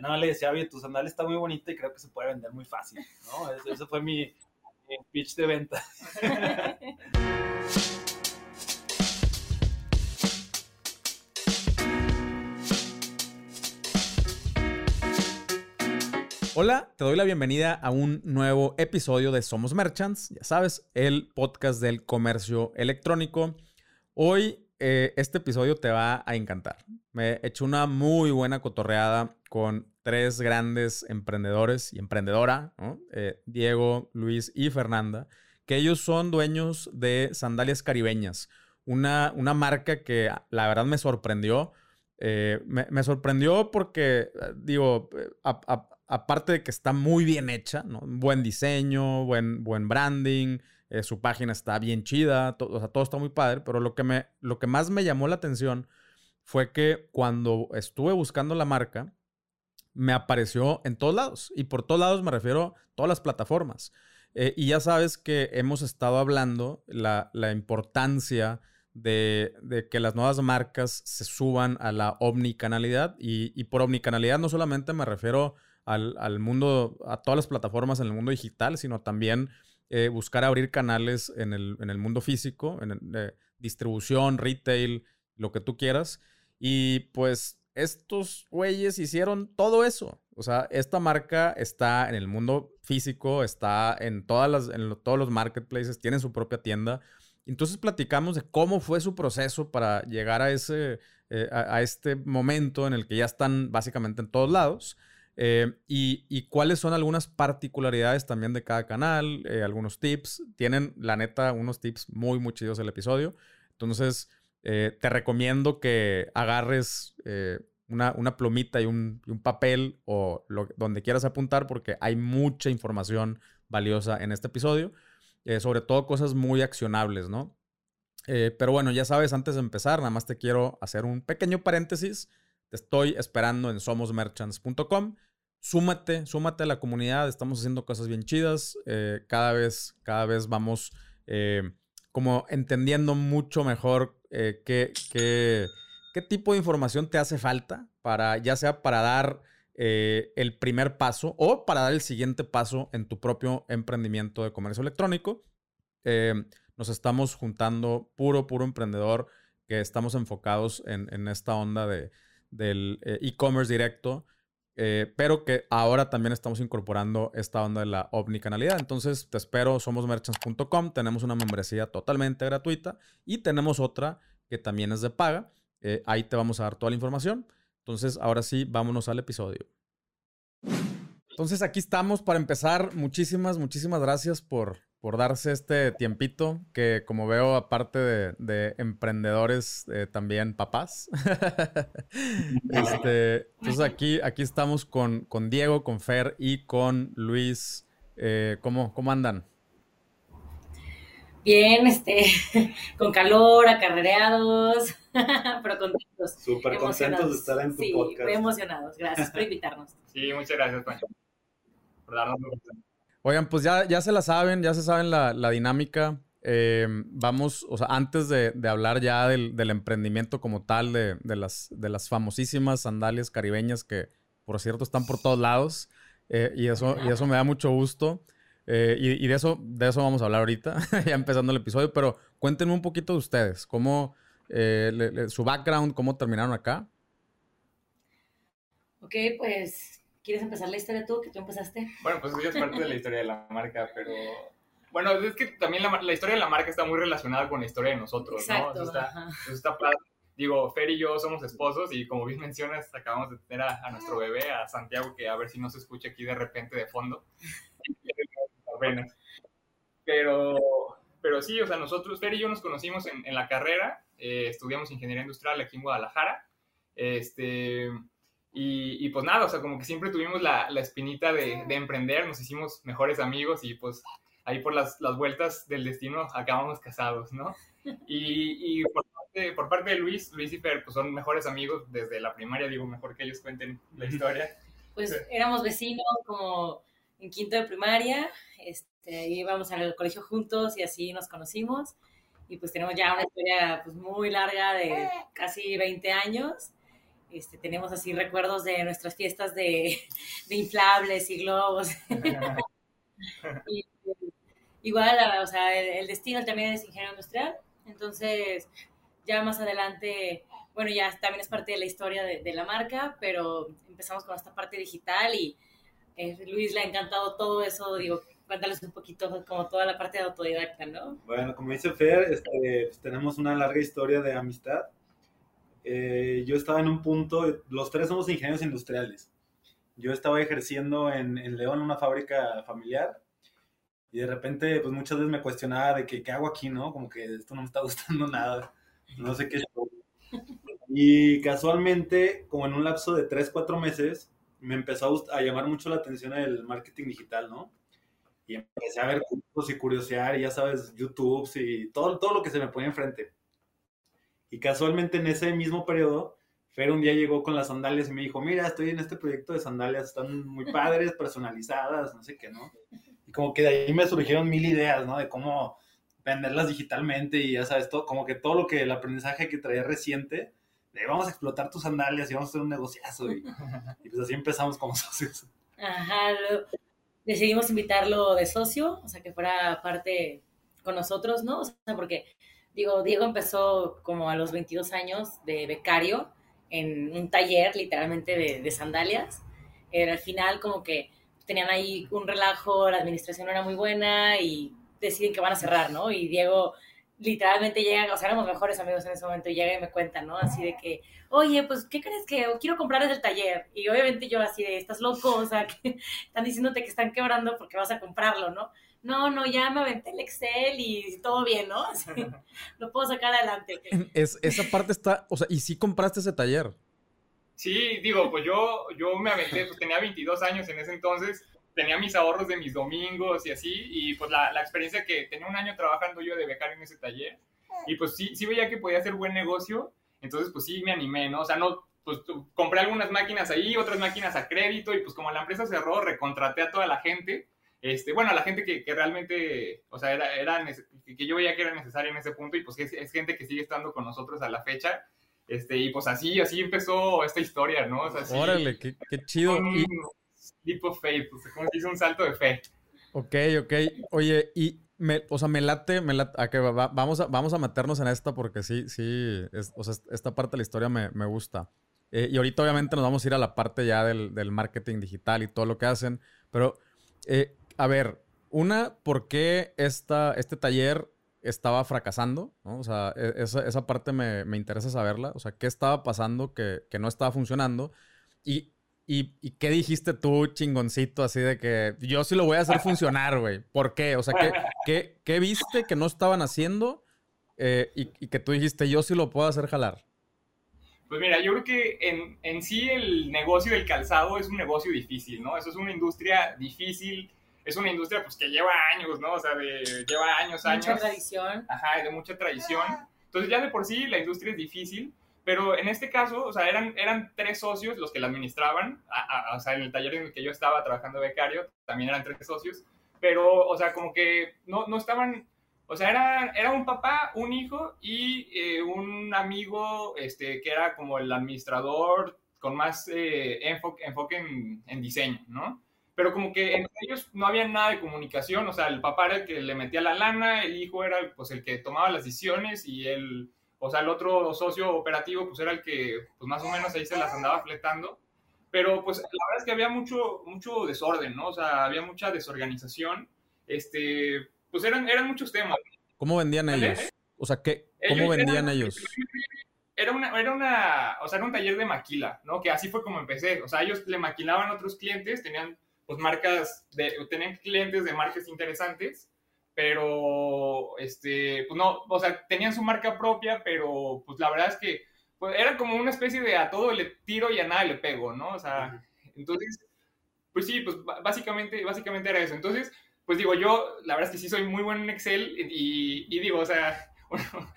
Yo nada le decía, oye, tu sandalia está muy bonita y creo que se puede vender muy fácil, ¿no? Ese, fue mi, pitch de venta. Hola, te doy la bienvenida a un nuevo episodio de Somos Merchants, ya sabes, el podcast del comercio electrónico. Hoy eh, este episodio te va a encantar. Me he hecho una muy buena cotorreada con tres grandes emprendedores y emprendedora, eh, Diego, Luis y Fernanda, que ellos son dueños de Sandalias Caribeñas, una, una marca que la verdad me sorprendió. Eh, me, sorprendió porque, digo, aparte de que está muy bien hecha, buen diseño, buen, buen branding, eh, su página está bien chida, o sea, todo está muy padre, pero lo que, me, lo que más me llamó la atención fue que cuando estuve buscando la marca, me apareció en todos lados. Y por todos lados me refiero a todas las plataformas. Eh, y ya sabes que hemos estado hablando la, la importancia de, de, que las nuevas marcas se suban a la omnicanalidad. Y, y por omnicanalidad no solamente me refiero al, al, mundo, a todas las plataformas en el mundo digital, sino también eh, buscar abrir canales en el, en el mundo físico, en eh, distribución, retail, lo que tú quieras. Y pues estos güeyes hicieron todo eso. O sea, esta marca está en el mundo físico, está en, todas las, en todos los marketplaces, tiene su propia tienda. Entonces platicamos de cómo fue su proceso para llegar a, ese, eh, a este momento en el que ya están básicamente en todos lados. Eh, y, cuáles son algunas particularidades también de cada canal, eh, algunos tips. Tienen, la neta, unos tips muy, muy chidos el episodio. Entonces, eh, te recomiendo que agarres una, una, plumita y un, papel o donde quieras apuntar porque hay mucha información valiosa en este episodio. sobre todo cosas muy accionables, ¿no? pero bueno, ya sabes, antes de empezar, nada más te quiero hacer un pequeño paréntesis. Te estoy esperando en somosmerchants.com súmate, súmate a la comunidad, estamos haciendo cosas bien chidas, eh, cada vez, cada vez vamos eh, como entendiendo mucho mejor eh, qué, qué, qué, tipo de información te hace falta para, ya sea para dar el primer paso o para dar el siguiente paso en tu propio emprendimiento de comercio electrónico. nos estamos juntando puro, puro emprendedor que estamos enfocados en, en esta onda de, del e-commerce directo. Eh, pero que ahora también estamos incorporando esta onda de la omnicanalidad. Entonces, te espero, somosmerchants.com, tenemos una membresía totalmente gratuita y tenemos otra que también es de paga. Eh, ahí te vamos a dar toda la información. Entonces, ahora sí, vámonos al episodio. Entonces, aquí estamos para empezar. Muchísimas, muchísimas gracias por, por darse este tiempito, que como veo, aparte de, emprendedores, eh, también papás. este, entonces aquí, aquí estamos con, con, Diego, con Fer y con Luis. Eh, ¿cómo, ¿Cómo andan? Bien, este, con calor, acarreados, pero contentos. Súper contentos de estar en tu podcast. Sí, muy emocionados. Gracias por invitarnos. Sí, muchas gracias, Pancho, por darnos Oigan, pues ya, ya se la saben, ya se saben la, dinámica. Eh, vamos, o sea, antes de, hablar ya del, emprendimiento como tal, de, las, de las famosísimas sandalias caribeñas que, por cierto, están por todos lados. Eh, y, eso, y eso me da mucho gusto. Eh, y, de, eso, de eso vamos a hablar ahorita, ya empezando el episodio. Pero cuéntenme un poquito de ustedes, cómo, su background, cómo terminaron acá. Ok, pues ¿Quieres empezar la historia tú, que tú empezaste? Bueno, pues es parte de la historia de la marca, pero... Bueno, es que también la, la, historia de la marca está muy relacionada con la historia de nosotros, Exacto, ¿no? Eso está, eso está Digo, Fer y yo somos esposos y como bien mencionas, acabamos de tener a, nuestro bebé, a Santiago, que a ver si no se escucha aquí de repente de fondo. Pero, pero sí, o sea, nosotros, Fer y yo nos conocimos en, en la carrera, eh, estudiamos ingeniería industrial aquí en Guadalajara. Este, y, pues nada, o sea, como que siempre tuvimos la, la espinita de, de, emprender, nos hicimos mejores amigos y pues ahí por las, las vueltas del destino acabamos casados, ¿no? Y, y por, parte, por, parte, de Luis, Luis y Fer, pues son mejores amigos desde la primaria, digo, mejor que ellos cuenten la historia. Pues éramos vecinos como en quinto de primaria, este, íbamos al colegio juntos y así nos conocimos. Y pues tenemos ya una historia pues muy larga de casi 20 años Este, tenemos así recuerdos de nuestras fiestas de, de inflables y globos. y, igual, o sea, el, destino también es ingeniero industrial, entonces ya más adelante, bueno, ya también es parte de la historia de, de la marca, pero empezamos con esta parte digital y eh, Luis le ha encantado todo eso, digo, cuéntales un poquito como toda la parte de autodidacta, ¿no? Bueno, como dice Fer, este, pues, tenemos una larga historia de amistad. Eh, yo estaba en un punto, los tres somos ingenieros industriales. Yo estaba ejerciendo en, en León una fábrica familiar y de repente, pues muchas veces me cuestionaba de que, qué hago aquí, ¿no? Como que esto no me está gustando nada, no sé qué. Y casualmente, como en un lapso de 3, 4 meses, me empezó a, a llamar mucho la atención el marketing digital, ¿no? y empecé a ver cursos y curiosear, y ya sabes, YouTube y todo, todo lo que se me ponía enfrente. Y casualmente en ese mismo periodo, Fer un día llegó con las sandalias y me dijo, mira, estoy en este proyecto de sandalias, están muy padres, personalizadas, no sé qué, ¿no? Y como que de ahí me surgieron mil ideas, ¿no? De cómo venderlas digitalmente y ya sabes, todo, como que todo lo que el aprendizaje que traía reciente, de vamos a explotar tus sandalias y vamos a hacer un negociazo. Y, y pues así empezamos como socios. Ajá, decidimos invitarlo de socio, o sea, que fuera parte con nosotros, ¿no? O sea, porque, digo, Diego empezó como a los 22 años de becario en un taller literalmente de, sandalias. Era al final como que tenían ahí un relajo, la administración no era muy buena y deciden que van a cerrar, ¿no? Y Diego literalmente llega, o sea, éramos mejores amigos en ese momento y llega y me cuenta, ¿no? Así de que, oye, pues, ¿qué crees que quiero comprar desde el taller? Y obviamente yo así de, estás loco, o sea, que están diciéndote que están quebrando porque vas a comprarlo, ¿no? No, no, ya me aventé el Excel y todo bien, ¿no? Así, lo puedo sacar adelante. Es, esa parte está, o sea, ¿y si compraste ese taller? Sí, digo, pues yo, yo me aventé, pues tenía 22 años en ese entonces, tenía mis ahorros de mis domingos y así, y pues la, la, experiencia que tenía un año trabajando yo de becario en ese taller, y pues sí, sí veía que podía hacer buen negocio, entonces pues sí me animé, ¿no? O sea, no, pues compré algunas máquinas ahí, otras máquinas a crédito, y pues como la empresa cerró, recontraté a toda la gente, este, bueno, la gente que, que realmente, o sea, era, era que yo veía que era necesaria en ese punto, y pues es, es gente que sigue estando con nosotros a la fecha, este, y pues así, así empezó esta historia, ¿no? O sea, así, Órale, qué, qué chido. leap of faith, o sea, como se hizo un salto de fe. Ok, ok. Oye, y me, o sea, me late, me late, a que va, vamos, a, vamos a meternos en esta porque sí, sí, es, o sea, esta parte de la historia me, me gusta. Eh, y ahorita obviamente nos vamos a ir a la parte ya del, del marketing digital y todo lo que hacen, pero, eh, a ver, una, ¿por qué esta, este taller estaba fracasando? ¿no? O sea, e, esa, esa parte me, me, interesa saberla. O sea, ¿qué estaba pasando que, que no estaba funcionando? Y ¿Y, ¿Y, qué dijiste tú, chingoncito, así de que yo sí lo voy a hacer funcionar, güey? ¿Por qué? O sea, ¿qué, qué, qué viste que no estaban haciendo eh, y, y, que tú dijiste, yo sí lo puedo hacer jalar? Pues mira, yo creo que en, en, sí el negocio del calzado es un negocio difícil, ¿no? Eso es una industria difícil, es una industria pues que lleva años, ¿no? O sea, de, lleva años, años. Mucha tradición. Ajá, de mucha tradición. Entonces ya de por sí la industria es difícil. Pero en este caso, o sea, eran, eran tres socios los que la administraban, a, a, o sea, en el taller en el que yo estaba trabajando becario, también eran tres socios, pero, o sea, como que no, no estaban, o sea, era, era un papá, un hijo y eh, un amigo, este, que era como el administrador con más eh, enfoque, enfoque en, en, diseño, ¿no? Pero como que entre ellos no había nada de comunicación, o sea, el papá era el que le metía la lana, el hijo era pues el que tomaba las decisiones y él o sea, el otro socio operativo, pues era el que, pues más o menos ahí se las andaba fletando. Pero pues la verdad es que había mucho, mucho desorden, ¿no? O sea, había mucha desorganización. Este, pues eran, eran muchos temas. ¿Cómo vendían ellos? O sea, ¿qué, ¿cómo ellos vendían eran, ellos? Era una, era una, o sea, era un taller de maquila, ¿no? Que así fue como empecé. O sea, ellos le maquilaban a otros clientes, tenían pues marcas, de, tenían clientes de marcas interesantes pero este, pues no, o sea, tenían su marca propia, pero pues la verdad es que pues, era como una especie de a todo le tiro y a nada le pego, ¿no? O sea, entonces, pues sí, pues básicamente, básicamente era eso. Entonces, pues digo, yo la verdad es que sí soy muy bueno en Excel y, y digo, o sea, bueno,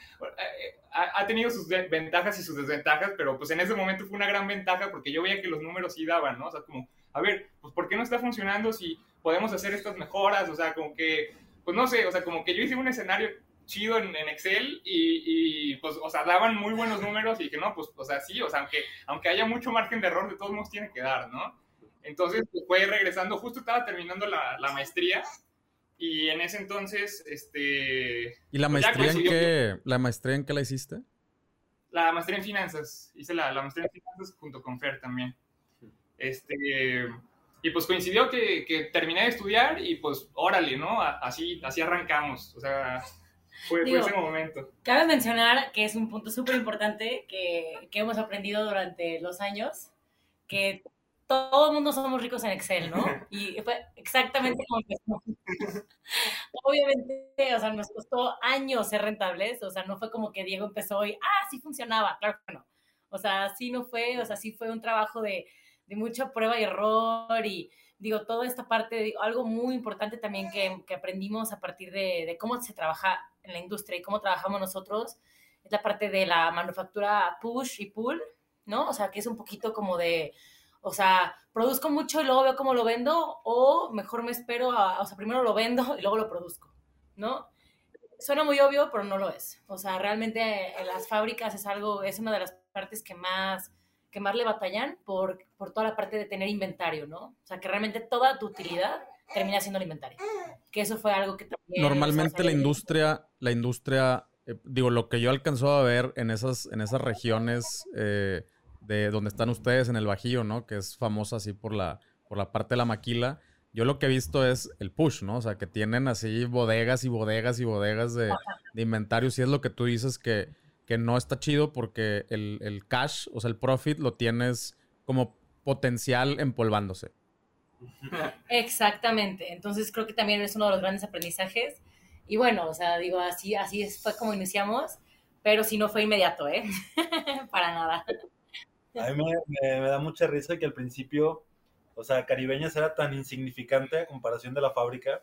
ha, ha, tenido sus ventajas y sus desventajas, pero pues en ese momento fue una gran ventaja porque yo veía que los números sí daban, ¿no? O sea, como, a ver, pues ¿por qué no está funcionando si podemos hacer estas mejoras? O sea, como que pues no sé, o sea, como que yo hice un escenario chido en, Excel y, y, pues, o sea, daban muy buenos números y que no, pues, o sea, sí, o sea, aunque, aunque haya mucho margen de error, de todos modos tiene que dar, ¿no? Entonces, pues, fue regresando, justo estaba terminando la, la maestría y en ese entonces, este... ¿Y la pues, maestría, en qué, la maestría en qué la hiciste? La maestría en finanzas, hice la, la maestría en finanzas junto con Fer también. Este... Y pues coincidió que, que, terminé de estudiar y pues órale, ¿no? Así, así arrancamos. O sea, fue, fue, ese momento. Cabe mencionar que es un punto súper importante que, que, hemos aprendido durante los años, que todo el mundo somos ricos en Excel, ¿no? Y fue exactamente como empezó. Obviamente, o sea, nos costó años ser rentables, o sea, no fue como que Diego empezó y, ah, sí funcionaba, claro que no. O sea, sí no fue, o sea, sí fue un trabajo de de mucha prueba y error y digo, toda esta parte, algo muy importante también que, que aprendimos a partir de, cómo se trabaja en la industria y cómo trabajamos nosotros, es la parte de la manufactura push y pull, ¿no? O sea, que es un poquito como de, o sea, produzco mucho y luego veo cómo lo vendo o mejor me espero, a, o sea, primero lo vendo y luego lo produzco, ¿no? Suena muy obvio, pero no lo es. O sea, realmente en las fábricas es algo, es una de las partes que más que más le batallan por, por toda la parte de tener inventario, ¿no? O sea, que realmente toda tu utilidad termina siendo el inventario. Que eso fue algo que también... Normalmente la industria, la industria, eh, digo, lo que yo alcanzó a ver en esas, en esas regiones eh, de donde están ustedes, en el Bajío, ¿no? Que es famosa así por la, por la parte de la maquila. Yo lo que he visto es el push, ¿no? O sea, que tienen así bodegas y bodegas y bodegas de, de inventario. Si es lo que tú dices que que no está chido porque el, cash, o sea, el profit lo tienes como potencial empolvándose. Exactamente. Entonces creo que también es uno de los grandes aprendizajes. Y bueno, o sea, digo, así, así fue como iniciamos, pero si no fue inmediato, ¿eh? Para nada. A mí me, da mucha risa que al principio, o sea, Caribeñas era tan insignificante a comparación de la fábrica,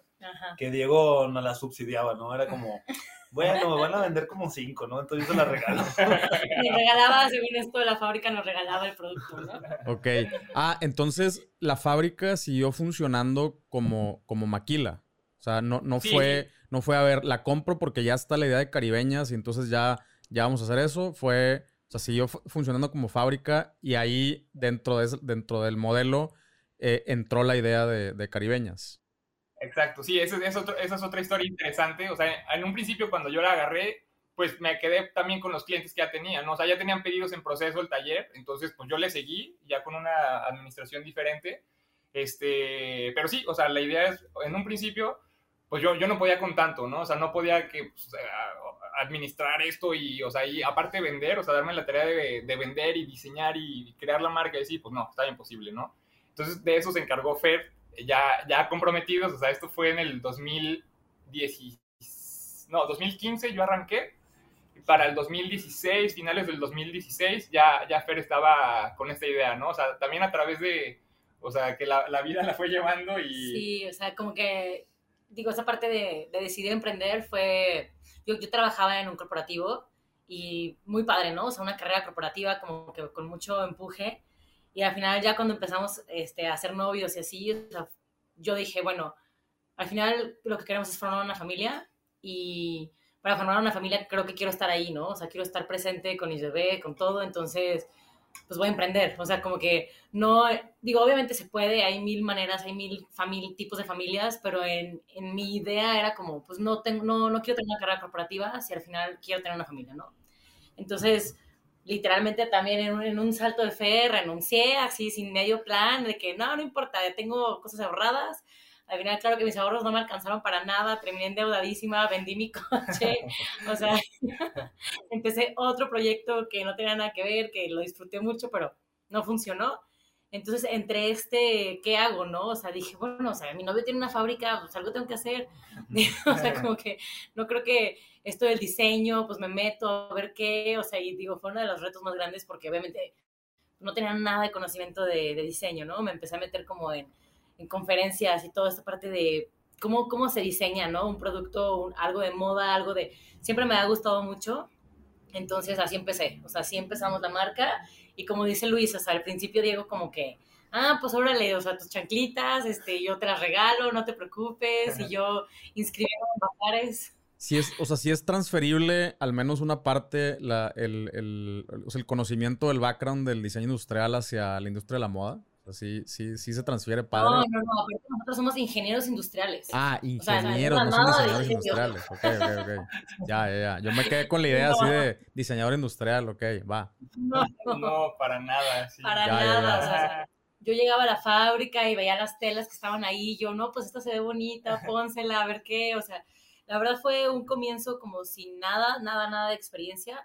que Diego no la subsidiaba, ¿no? Era como, bueno, me van a vender como cinco, ¿no? Entonces yo se la regalo. Me regalaba, según esto, la fábrica nos regalaba el producto, ¿no? Ok. Ah, entonces la fábrica siguió funcionando como, como maquila. O sea, no, no fue, no fue, a ver, la compro porque ya está la idea de caribeñas y entonces ya, ya vamos a hacer eso. Fue, o sea, siguió funcionando como fábrica y ahí dentro, de, dentro del modelo eh, entró la idea de, de caribeñas. Exacto, sí, esa es, esa es otra historia interesante. O sea, en un principio cuando yo la agarré, pues me quedé también con los clientes que ya tenían, ¿no? O sea, ya tenían pedidos en proceso el taller, entonces pues yo le seguí ya con una administración diferente. Este, pero sí, o sea, la idea es, en un principio, pues yo, yo no podía con tanto, ¿no? O sea, no podía que pues, administrar esto y, o sea, y aparte vender, o sea, darme la tarea de, de vender y diseñar y crear la marca y sí, pues no, está imposible, ¿no? Entonces de eso se encargó Fer ya, ya comprometidos, o sea, esto fue en el 2010, no, 2015 yo arranqué, para el 2016, finales del 2016, ya, ya Fer estaba con esta idea, ¿no? O sea, también a través de, o sea, que la, la vida la fue llevando y... Sí, o sea, como que, digo, esa parte de, de decidir emprender fue, yo, yo trabajaba en un corporativo y muy padre, ¿no? O sea, una carrera corporativa como que con mucho empuje y al final ya cuando empezamos este, a ser novios y así, yo dije, bueno, al final lo que queremos es formar una familia y para formar una familia creo que quiero estar ahí, ¿no? O sea, quiero estar presente con mis bebés, con todo, entonces, pues voy a emprender. O sea, como que no, digo, obviamente se puede, hay mil maneras, hay mil tipos de familias, pero en, en, mi idea era como, pues no, tengo, no, no quiero tener una carrera corporativa si al final quiero tener una familia, ¿no? Entonces, literalmente también en un, salto de fe renuncié así sin medio plan de que no, no importa, tengo cosas ahorradas. Al final, claro que mis ahorros no me alcanzaron para nada, terminé endeudadísima, vendí mi coche, o sea, empecé otro proyecto que no tenía nada que ver, que lo disfruté mucho, pero no funcionó. Entonces, entre este, ¿qué hago, no? O sea, dije, bueno, o sea, mi novio tiene una fábrica, pues algo tengo que hacer. o sea, como que no creo que esto del diseño, pues me meto a ver qué, o sea, y digo, fue uno de los retos más grandes porque obviamente no tenía nada de conocimiento de, diseño, ¿no? Me empecé a meter como en, en, conferencias y toda esta parte de cómo, cómo se diseña, ¿no? Un producto, algo de moda, algo de... Siempre me ha gustado mucho, entonces así empecé, o sea, así empezamos la marca y como dice Luis, o sea, al principio Diego como que, ah, pues órale, o sea, tus chanclitas, este, yo te las regalo, no te preocupes, y yo inscribí en bazares si es, o sea, si es transferible al menos una parte, la, el, el, o sea, el conocimiento, el background del diseño industrial hacia la industria de la moda. O sea, sí, sí, sí se transfiere padre. No, no, no, aparte nosotros somos ingenieros industriales. Ah, O sea, ingenieros, no no, de diseñadores diseño. industriales. Ok, ok, ok. Ya, ya, ya. Yo me quedé con la idea así de diseñador industrial, ok, va. No, No, para nada. sí. para Ya, ya, nada. ya. o sea, yo llegaba a la fábrica y veía las telas que estaban ahí, yo, no, pues esta se ve bonita, pónsela, a ver qué, o sea, la verdad fue un comienzo como sin nada, nada, nada de experiencia,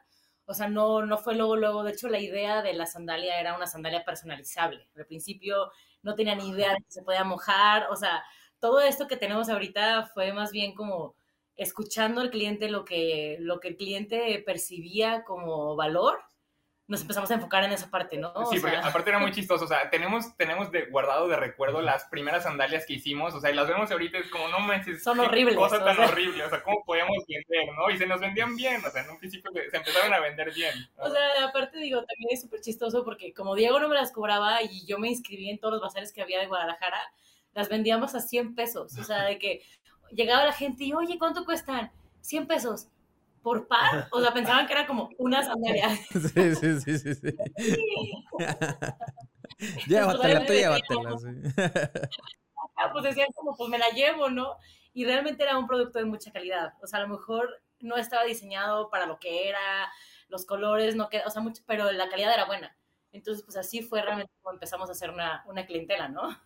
o sea, no, no fue luego, luego, de hecho la idea de la sandalia era una sandalia personalizable, al principio no tenía ni idea de que se podía mojar, o sea, todo esto que tenemos ahorita fue más bien como escuchando al cliente lo que, lo que el cliente percibía como valor, nos empezamos a enfocar en esa parte, ¿no? O Sí, porque sea, aparte era muy chistoso, o sea, tenemos, tenemos de, guardado de recuerdo las primeras sandalias que hicimos, o sea, y las vemos ahorita, es como, no manches, Son horribles, cosa o tan sea. horrible, o sea, ¿cómo podíamos vender, no? Y se nos vendían bien, o sea, en un principio se se empezaron a vender bien. ¿no? O sea, aparte digo, también es súper chistoso porque como Diego no me las cobraba y yo me inscribí en todos los bazares que había de Guadalajara, las vendíamos a 100 pesos. O sea, de que llegaba la gente y, oye, ¿cuánto cuestan? 100 pesos. ¿Por par? O sea, pensaban que era como una sandalia. Sí, sí, sí, sí, sí. llévatela, tú llévatela. Sí. Ah, pues decían como, pues me la llevo, ¿no? Y realmente era un producto de mucha calidad. O sea, a lo mejor no estaba diseñado para lo que era, los colores, no queda, o sea, mucho, pero la calidad era buena. Entonces, pues así fue realmente como empezamos a hacer una, una clientela, ¿no?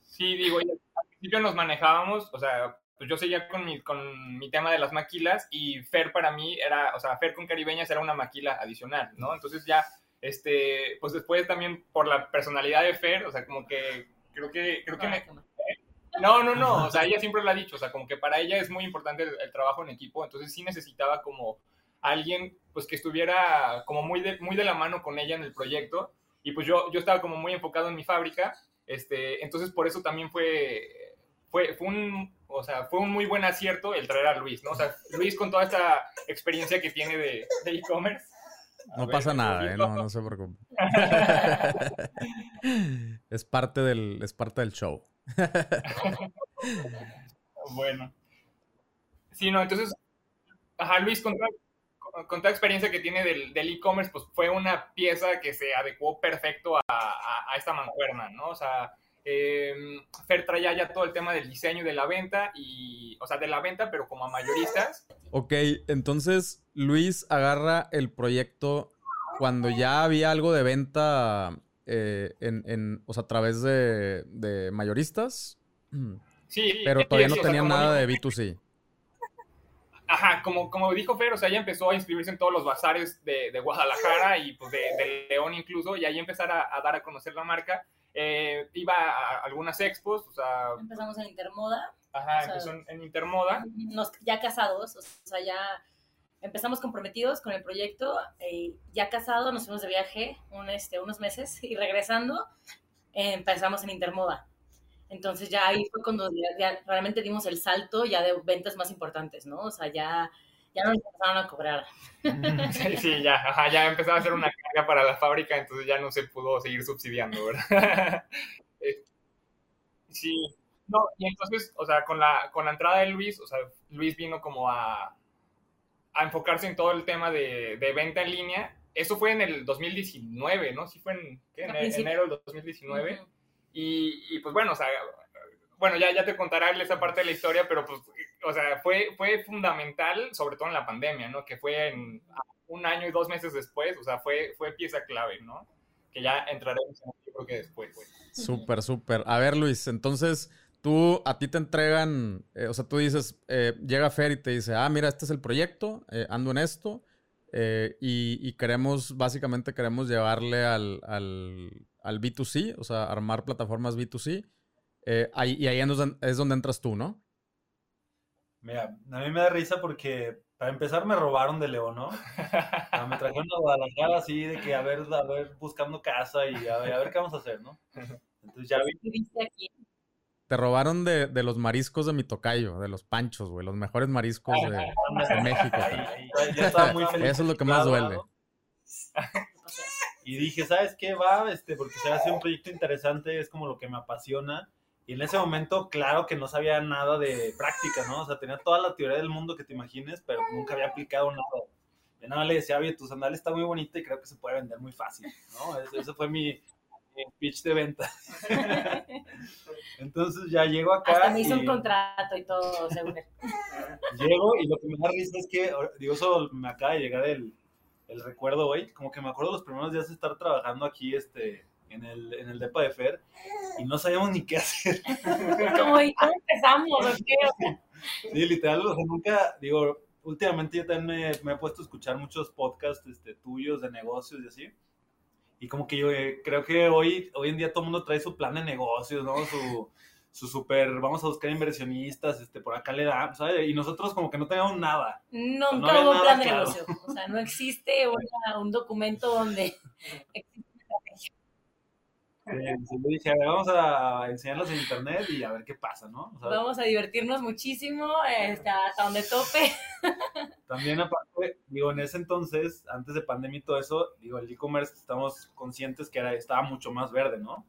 Sí, digo, al principio nos manejábamos, o sea, pues yo seguía con mi, con mi tema de las maquilas y Fer para mí era, o sea, Fer con Caribeñas era una maquila adicional, ¿no? Entonces ya, este, pues después también por la personalidad de Fer, o sea, como que creo que, creo que me, no, no, no, o sea, ella siempre lo ha dicho, o sea, como que para ella es muy importante el, el trabajo en equipo, entonces sí necesitaba como alguien, pues que estuviera como muy de, muy de la mano con ella en el proyecto, y pues yo, yo estaba como muy enfocado en mi fábrica, este, entonces por eso también fue, fue, fue un, o sea, fue un muy buen acierto el traer a Luis, ¿no? O sea, Luis con toda esta experiencia que tiene de e-commerce. No ver, pasa nada, ¿eh? No, no se preocupe. es, parte del, es parte del show. Bueno. Sí, no, entonces, ajá, Luis, con toda, con toda experiencia que tiene del del e-commerce, pues fue una pieza que se adecuó perfecto a, a- a esta mancuerna, ¿no? O sea, eh, Fer traía ya todo el tema del diseño de la venta, y, o sea, de la venta, pero como a mayoristas. Ok, entonces Luis agarra el proyecto cuando ya había algo de venta eh, en, en- o sea, a través de, de mayoristas, Sí, pero todavía sí, no o sea, tenían nada de dijo- B2C. Ajá, como, como dijo Fer, o sea, ella empezó a inscribirse en todos los bazares de, de Guadalajara y pues de, de León incluso, y ahí empezar a, a dar a conocer la marca. Eh, iba a algunas expos, o sea, Empezamos en Intermoda, ajá, O sea, empezó en, en Intermoda. nos, ya casados, o sea, ya empezamos comprometidos con el proyecto, eh, ya casados, nos fuimos de viaje un, este, unos meses y regresando eh, empezamos en Intermoda. Entonces ya ahí fue cuando ya, ya realmente dimos el salto ya de ventas más importantes, ¿no? O sea, ya, ya nos empezaron a cobrar. Sí, sí, ya, ajá, ya empezaba a ser una carga para la fábrica, entonces ya no se pudo seguir subsidiando, ¿verdad? Eh, sí, no, y entonces, o sea, con la, con la entrada de Luis, o sea, Luis vino como a, a enfocarse en todo el tema de, de venta en línea. Eso fue en el 2019, ¿no? Sí fue en ¿qué? En enero del 2019. Ujú. Y, y, pues bueno, o sea, bueno, ya, ya te contaré esa parte de la historia, pero pues, o sea, fue, fue fundamental, sobre todo en la pandemia, ¿no? Que fue en un año y dos meses después, o sea, fue, fue pieza clave, ¿no? Que ya entraremos en creo que después, güey. Súper, súper. A ver, Luis, entonces tú, a ti te entregan, eh, o sea, tú dices, eh, llega Fer y te dice, ah, mira, este es el proyecto, eh, ando en esto, eh, y, y queremos, básicamente queremos llevarle al, al, al B2C, o sea, armar plataformas B2C, eh, ahí, y ahí es donde entras tú, ¿no? Mira, a mí me da risa porque para empezar me robaron de León, ¿no? Me trajeron a Guadalajara así de que a ver, a ver, buscando casa y a ver, a ver qué vamos a hacer, ¿no? Entonces ya vi, Y viste aquí. Te robaron de, de los mariscos de mi tocayo, de los panchos, güey, los mejores mariscos de, de México. yo estaba muy feliz. Eso es lo que más duele. Y dije, ¿sabes qué? Va, este, porque se hace un proyecto interesante, es como lo que me apasiona. Y en ese momento, claro que no sabía nada de práctica, ¿no? O sea, tenía toda la teoría del mundo que te imagines, pero nunca había aplicado nada. Y nada le decía, oye, tu sandal está muy bonita y creo que se puede vender muy fácil, ¿no? Ese, fue mi, pitch de venta. Entonces ya llego acá. Hasta me hizo un contrato y todo, según Llego y lo que me da risa es que, digo, eso me acaba de llegar el, el recuerdo hoy, como que me acuerdo los primeros días de estar trabajando aquí, este, en el, en el depa de Fer y no sabíamos ni qué hacer. ¿Cómo, empezamos? Sí, literal, o sea, nunca, digo, últimamente yo también me, me, he puesto a escuchar muchos podcasts este, tuyos de negocios y así. Y como que yo eh, creo que hoy, hoy en día todo el mundo trae su plan de negocios, ¿no? Su, su super, vamos a buscar inversionistas, este, por acá le da, ¿sabes? Y nosotros como que no teníamos nada. Nunca hubo un plan de negocio. O sea, no existe un documento donde Sí, dije, vamos a enseñarlos en internet y a ver qué pasa, ¿no? vamos a divertirnos muchísimo este, hasta donde tope. También aparte, digo, en ese entonces, antes de pandemia y todo eso, digo, el e-commerce estamos conscientes que era, estaba mucho más verde, ¿no?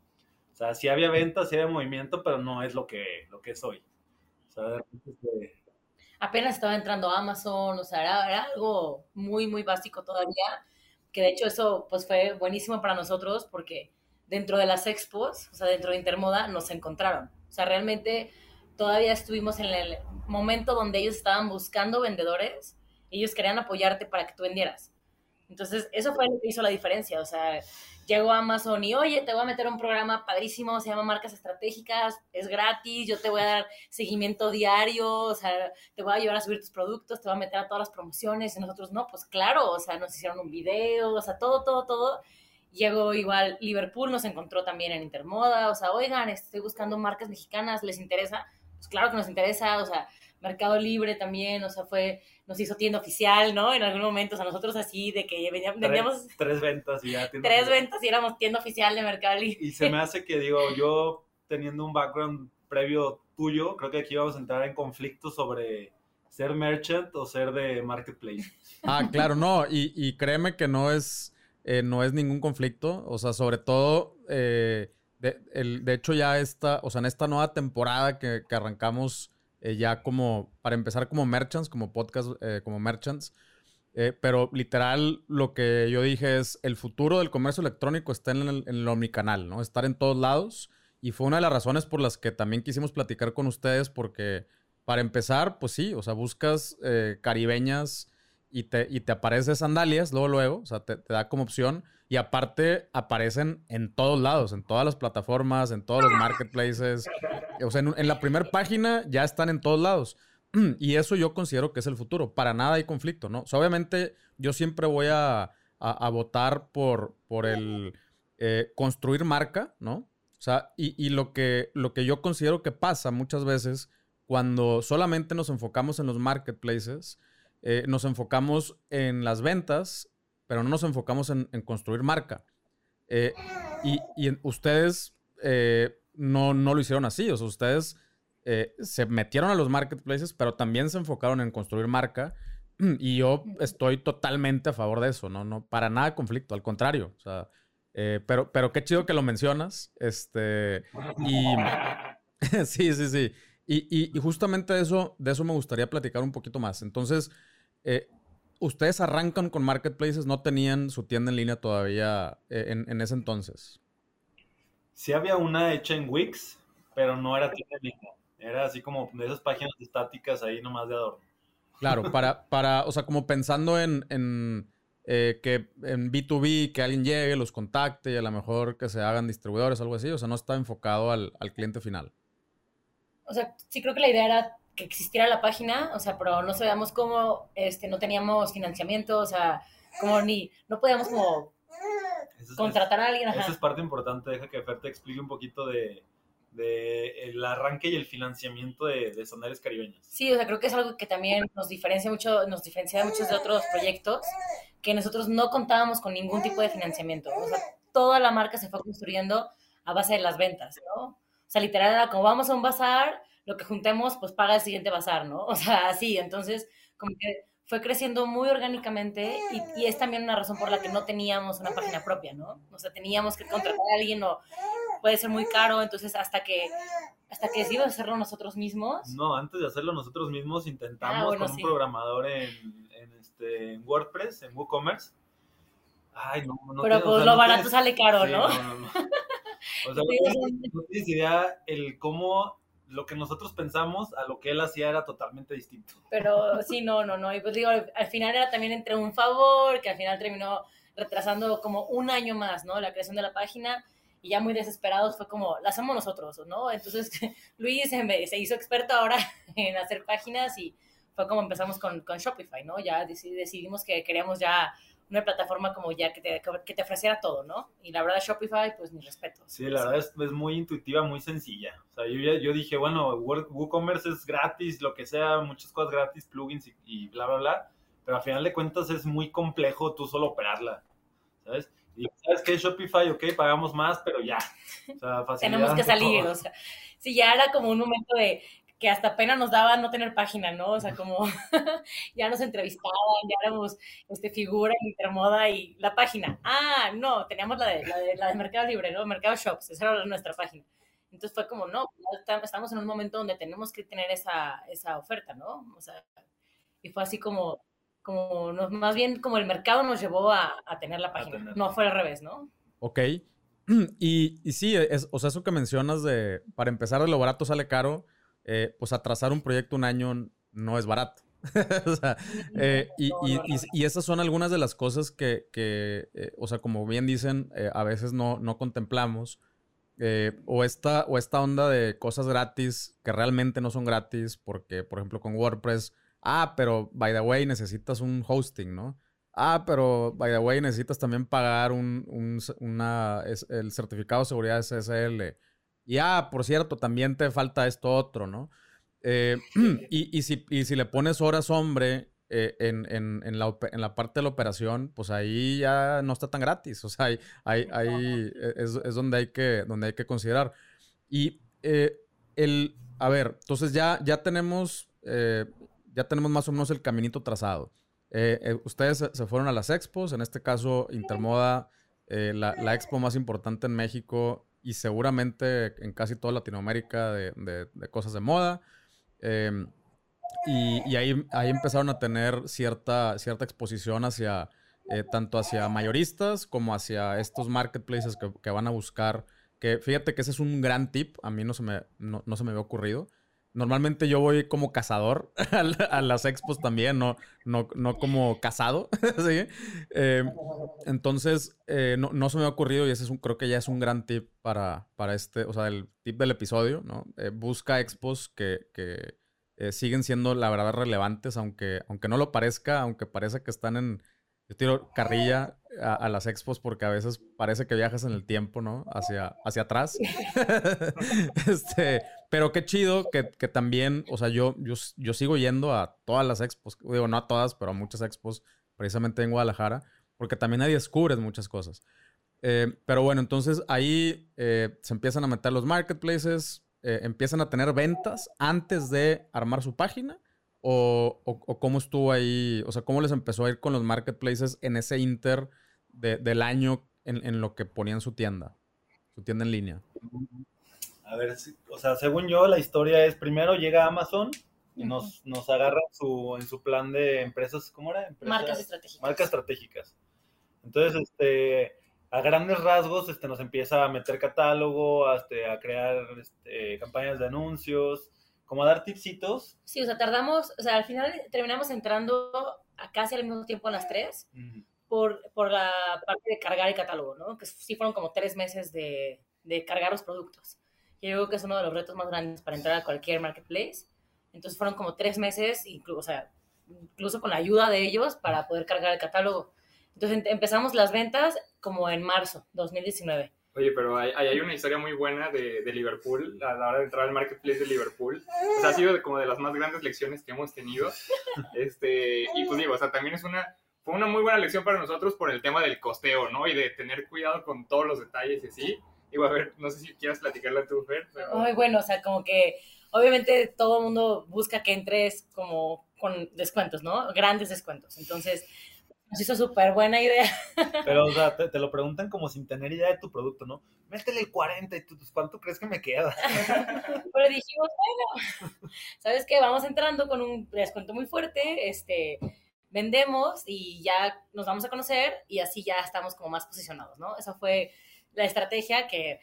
O sea, sí había ventas, sí había movimiento, pero no es lo que, lo que es hoy. O sea, de repente Apenas estaba entrando Amazon, o sea, era, era algo muy, muy básico todavía, que de hecho eso pues fue buenísimo para nosotros porque dentro de las expos, o sea, dentro de Intermoda, nos encontraron. O sea, realmente todavía estuvimos en el momento donde ellos estaban buscando vendedores, ellos querían apoyarte para que tú vendieras. Entonces, eso fue lo que hizo la diferencia. O sea, llegó Amazon y, oye, te voy a meter un programa padrísimo, se llama Marcas Estratégicas, es gratis, yo te voy a dar seguimiento diario, o sea, te voy a ayudar a subir tus productos, te voy a meter a todas las promociones. Y nosotros, no, pues claro, o sea, nos hicieron un video, o sea, todo, todo, todo. Llegó igual Liverpool, nos encontró también en Intermoda, o sea, oigan, estoy buscando marcas mexicanas, ¿les interesa? Pues claro que nos interesa, o sea, Mercado Libre también, o sea, fue, nos hizo tienda oficial, ¿no? En algún momento, o sea, nosotros así de que vendíamos... Tres, ventas y ya. Tres ventas y éramos tienda oficial de Mercado Libre. Y se me hace que, digo, yo teniendo un background previo tuyo, creo que aquí vamos a entrar en conflicto sobre ser merchant o ser de marketplace. Ah, claro, no, y, y créeme que no es eh, no es ningún conflicto. O sea, sobre todo, eh, de, el, de, hecho ya esta, o sea, en esta nueva temporada que, que arrancamos eh, ya como, para empezar como merchants, como podcast, como merchants. pero literal, lo que yo dije es, el futuro del comercio electrónico está en el, en el omnicanal, ¿no? Estar en todos lados. Y fue una de las razones por las que también quisimos platicar con ustedes, porque para empezar, pues sí, o sea, buscas caribeñas y te, y te aparece sandalias luego, luego, o sea, te, da como opción. Y aparte aparecen en todos lados, en todas las plataformas, en todos los marketplaces. O sea, en, la primera página ya están en todos lados. Y eso yo considero que es el futuro. Para nada hay conflicto, ¿no? Obviamente yo siempre voy a, a, votar por, por el eh, construir marca, ¿no? O sea, y, y, lo, que, lo que yo considero que pasa muchas veces cuando solamente nos enfocamos en los marketplaces eh, nos enfocamos en las ventas, pero no nos enfocamos en, construir marca. Eh, y, ustedes eh, no, no, lo hicieron así, o sea, ustedes se metieron a los marketplaces, pero también se enfocaron en construir marca. Y yo estoy totalmente a favor de eso, no, no, para nada conflicto, al contrario, o sea, pero, pero qué chido que lo mencionas, este, y sí, sí, sí, y, y, justamente de eso, de eso me gustaría platicar un poquito más. Entonces, eh, ustedes arrancan con marketplaces, no tenían su tienda en línea todavía eh, en, ese entonces. Sí había una hecha en Wix, pero no era tienda en línea. Era así como de esas páginas estáticas ahí nomás de adorno. Claro, para, para o sea, como pensando en, en eh, que en B2B, que alguien llegue, los contacte y a lo mejor que se hagan distribuidores o algo así. O sea, no está enfocado al, al cliente final. O sea, sí creo que la idea era que existiera la página, o sea, pero no sabíamos cómo, este, no teníamos financiamiento, o sea, como ni, no podíamos como contratar a alguien. Esa es parte importante, deja que Fer te explique un poquito de, el arranque y el financiamiento de, de Sandales Caribeñas. Sí, o sea, creo que es algo que también nos diferencia mucho, nos diferencia de muchos de otros proyectos, que nosotros no contábamos con ningún tipo de financiamiento, o sea, toda la marca se fue construyendo a base de las ventas, ¿no? O sea, literal era como vamos a un bazar, lo que juntemos, pues paga el siguiente bazar, ¿no? O sea, así, entonces, como que fue creciendo muy orgánicamente y, y, es también una razón por la que no teníamos una página propia, ¿no? O sea, teníamos que contratar a alguien o puede ser muy caro, entonces hasta que hasta que decidimos hacerlo nosotros mismos. No, antes de hacerlo nosotros mismos intentamos Ah, bueno, con un programador en, en, este, en WordPress, en WooCommerce. Ay, no, no pero o pues sea, lo no barato tienes- sale caro, sí, ¿no? no, no, no. O sea, no tienes idea el cómo lo que nosotros pensamos a lo que él hacía era totalmente distinto. Pero sí, no, no, no. Y pues digo, al al final era también entre un favor, que al final terminó retrasando como un año más, ¿no? La creación de la página. Y ya muy desesperados fue como, la hacemos nosotros, ¿no? Entonces Luis se, hizo experto ahora en hacer páginas y fue como empezamos con, con Shopify, ¿no? Ya deci- decidimos que queríamos ya una plataforma como ya que te, que te ofreciera todo, ¿no? Y la verdad Shopify, pues mis respetos. Sí, la verdad es, es muy intuitiva, muy sencilla. O sea, yo, ya- yo dije, bueno, Word- WooCommerce es gratis, lo que sea, muchas cosas gratis, plugins y, y bla, bla, bla. Pero al final de cuentas es muy complejo tú solo operarla, ¿sabes? Y sabes que Shopify, ok, pagamos más, pero ya. O sea, tenemos que salir, o sea, sí, ya era como un momento de que hasta pena nos daba no tener página, ¿no? O sea, como ya nos entrevistaban, ya éramos este, figura en Intermoda y la página. Ah, no, teníamos la de, la de, la de Mercado Libre, ¿no? Mercado Shops, esa era nuestra página. Entonces fue como, no, estamos en un momento donde tenemos que tener esa, esa oferta, ¿no? O sea, y fue así como, como nos, más bien como el mercado nos llevó a, a tener la página, tenerla. no fue al revés, ¿no? Ok. Y, y sí, es, o sea, eso que mencionas de, para empezar de lo barato sale caro, eh, pues atrasar un proyecto un año no es barato. o sea, eh, y, esas son algunas de las cosas que, que, eh, o sea, como bien dicen, eh, a veces no, no contemplamos. o, esta, o esta onda de cosas gratis que realmente no son gratis, porque, por ejemplo, con WordPress, ah, pero, by the way, necesitas un hosting, ¿no? Ah, pero, by the way, necesitas también pagar un, un una, es- el certificado de seguridad SSL. Y, ah, por cierto, también te falta esto otro, ¿no? Eh, y, y si, y si le pones horas hombre eh, en, en- en la, en la parte de la operación, pues ahí ya no está tan gratis. O sea, ahí, ahí- ahí es, es donde, hay que, donde hay que considerar. Y eh, el, a ver, entonces ya, ya tenemos, eh, ya tenemos más o menos el caminito trazado. Eh, eh, ustedes se- fueron a las expos, en este caso Intermoda, la, la expo más importante en México y seguramente en casi toda Latinoamérica de, de- de cosas de moda. Em, y y ahí, ahí empezaron a tener cierta, cierta exposición hacia, eh, tanto hacia mayoristas como hacia estos marketplaces que, que van a buscar. Que fíjate que ese es un gran tip, a mí no se me, no, no se me había ocurrido. Normalmente yo voy como cazador a, la- a las expos también, no, no, no como casado. ¿sí? Eh, entonces, eh, no, no se me ha ocurrido y ese es un, creo que ya es un gran tip para, para este, o sea, el tip del episodio, ¿no? Eh, busca expos que, que eh, siguen siendo, la verdad, relevantes, aunque, aunque no lo parezca, aunque parece que están en... Yo tiro carrilla a, a las expos porque a veces parece que viajas en el tiempo, ¿no? Hacia, hacia atrás. este, pero qué chido que, que también, o sea, yo, yo, yo sigo yendo a todas las expos, digo, no a todas, pero a muchas expos, precisamente en Guadalajara, porque también ahí descubres muchas cosas. Eh, pero bueno, entonces ahí eh, se empiezan a meter los marketplaces, eh, empiezan a tener ventas antes de armar su página. O, o- cómo estuvo ahí, o sea, cómo les empezó a ir con los marketplaces en ese inter de- del año en, en lo que ponían su tienda, su tienda en línea. A ver, o sea, según yo, la historia es primero llega Amazon y nos, nos agarra su, en su plan de empresas, ¿cómo era? Empresas- Marcas estratégicas. marcas estratégicas. Entonces, este, a grandes rasgos, este, nos empieza a meter catálogo, a, este, a crear este, campañas de anuncios, como a dar tipsitos. Sí, o sea, tardamos, o sea, al final terminamos entrando a casi al mismo tiempo a las tres por, por la parte de cargar el catálogo, ¿no? Que sí fueron como tres meses de, de cargar los productos. Yo creo que es uno de los retos más grandes para entrar a cualquier marketplace. Entonces fueron como tres meses, incluso, o sea, incluso con la ayuda de ellos para poder cargar el catálogo. Entonces em- empezamos las ventas como en marzo 2019. Oye, pero hay, hay una historia muy buena de, de Liverpool a la hora de entrar al marketplace de Liverpool. O sea, ha sido como de las más grandes lecciones que hemos tenido. Este, y pues digo, o sea, también es una, fue una muy buena lección para nosotros por el tema del costeo, ¿no? Y de tener cuidado con todos los detalles y así. Digo, a ver, no sé si quieras platicarla tú, Fer. pero- Muy bueno, o sea, como que obviamente todo el mundo busca que entres como con descuentos, ¿no? Grandes descuentos. Entonces, Nos hizo súper buena idea. Pero, o sea, te, te, lo preguntan como sin tener idea de tu producto, ¿no? Métele el 40 y tú, pues, ¿cuánto crees que me queda? Pero dijimos, bueno, ¿sabes qué? Vamos entrando con un descuento muy fuerte, este, vendemos y ya nos vamos a conocer y así ya estamos como más posicionados, ¿no? Esa fue la estrategia que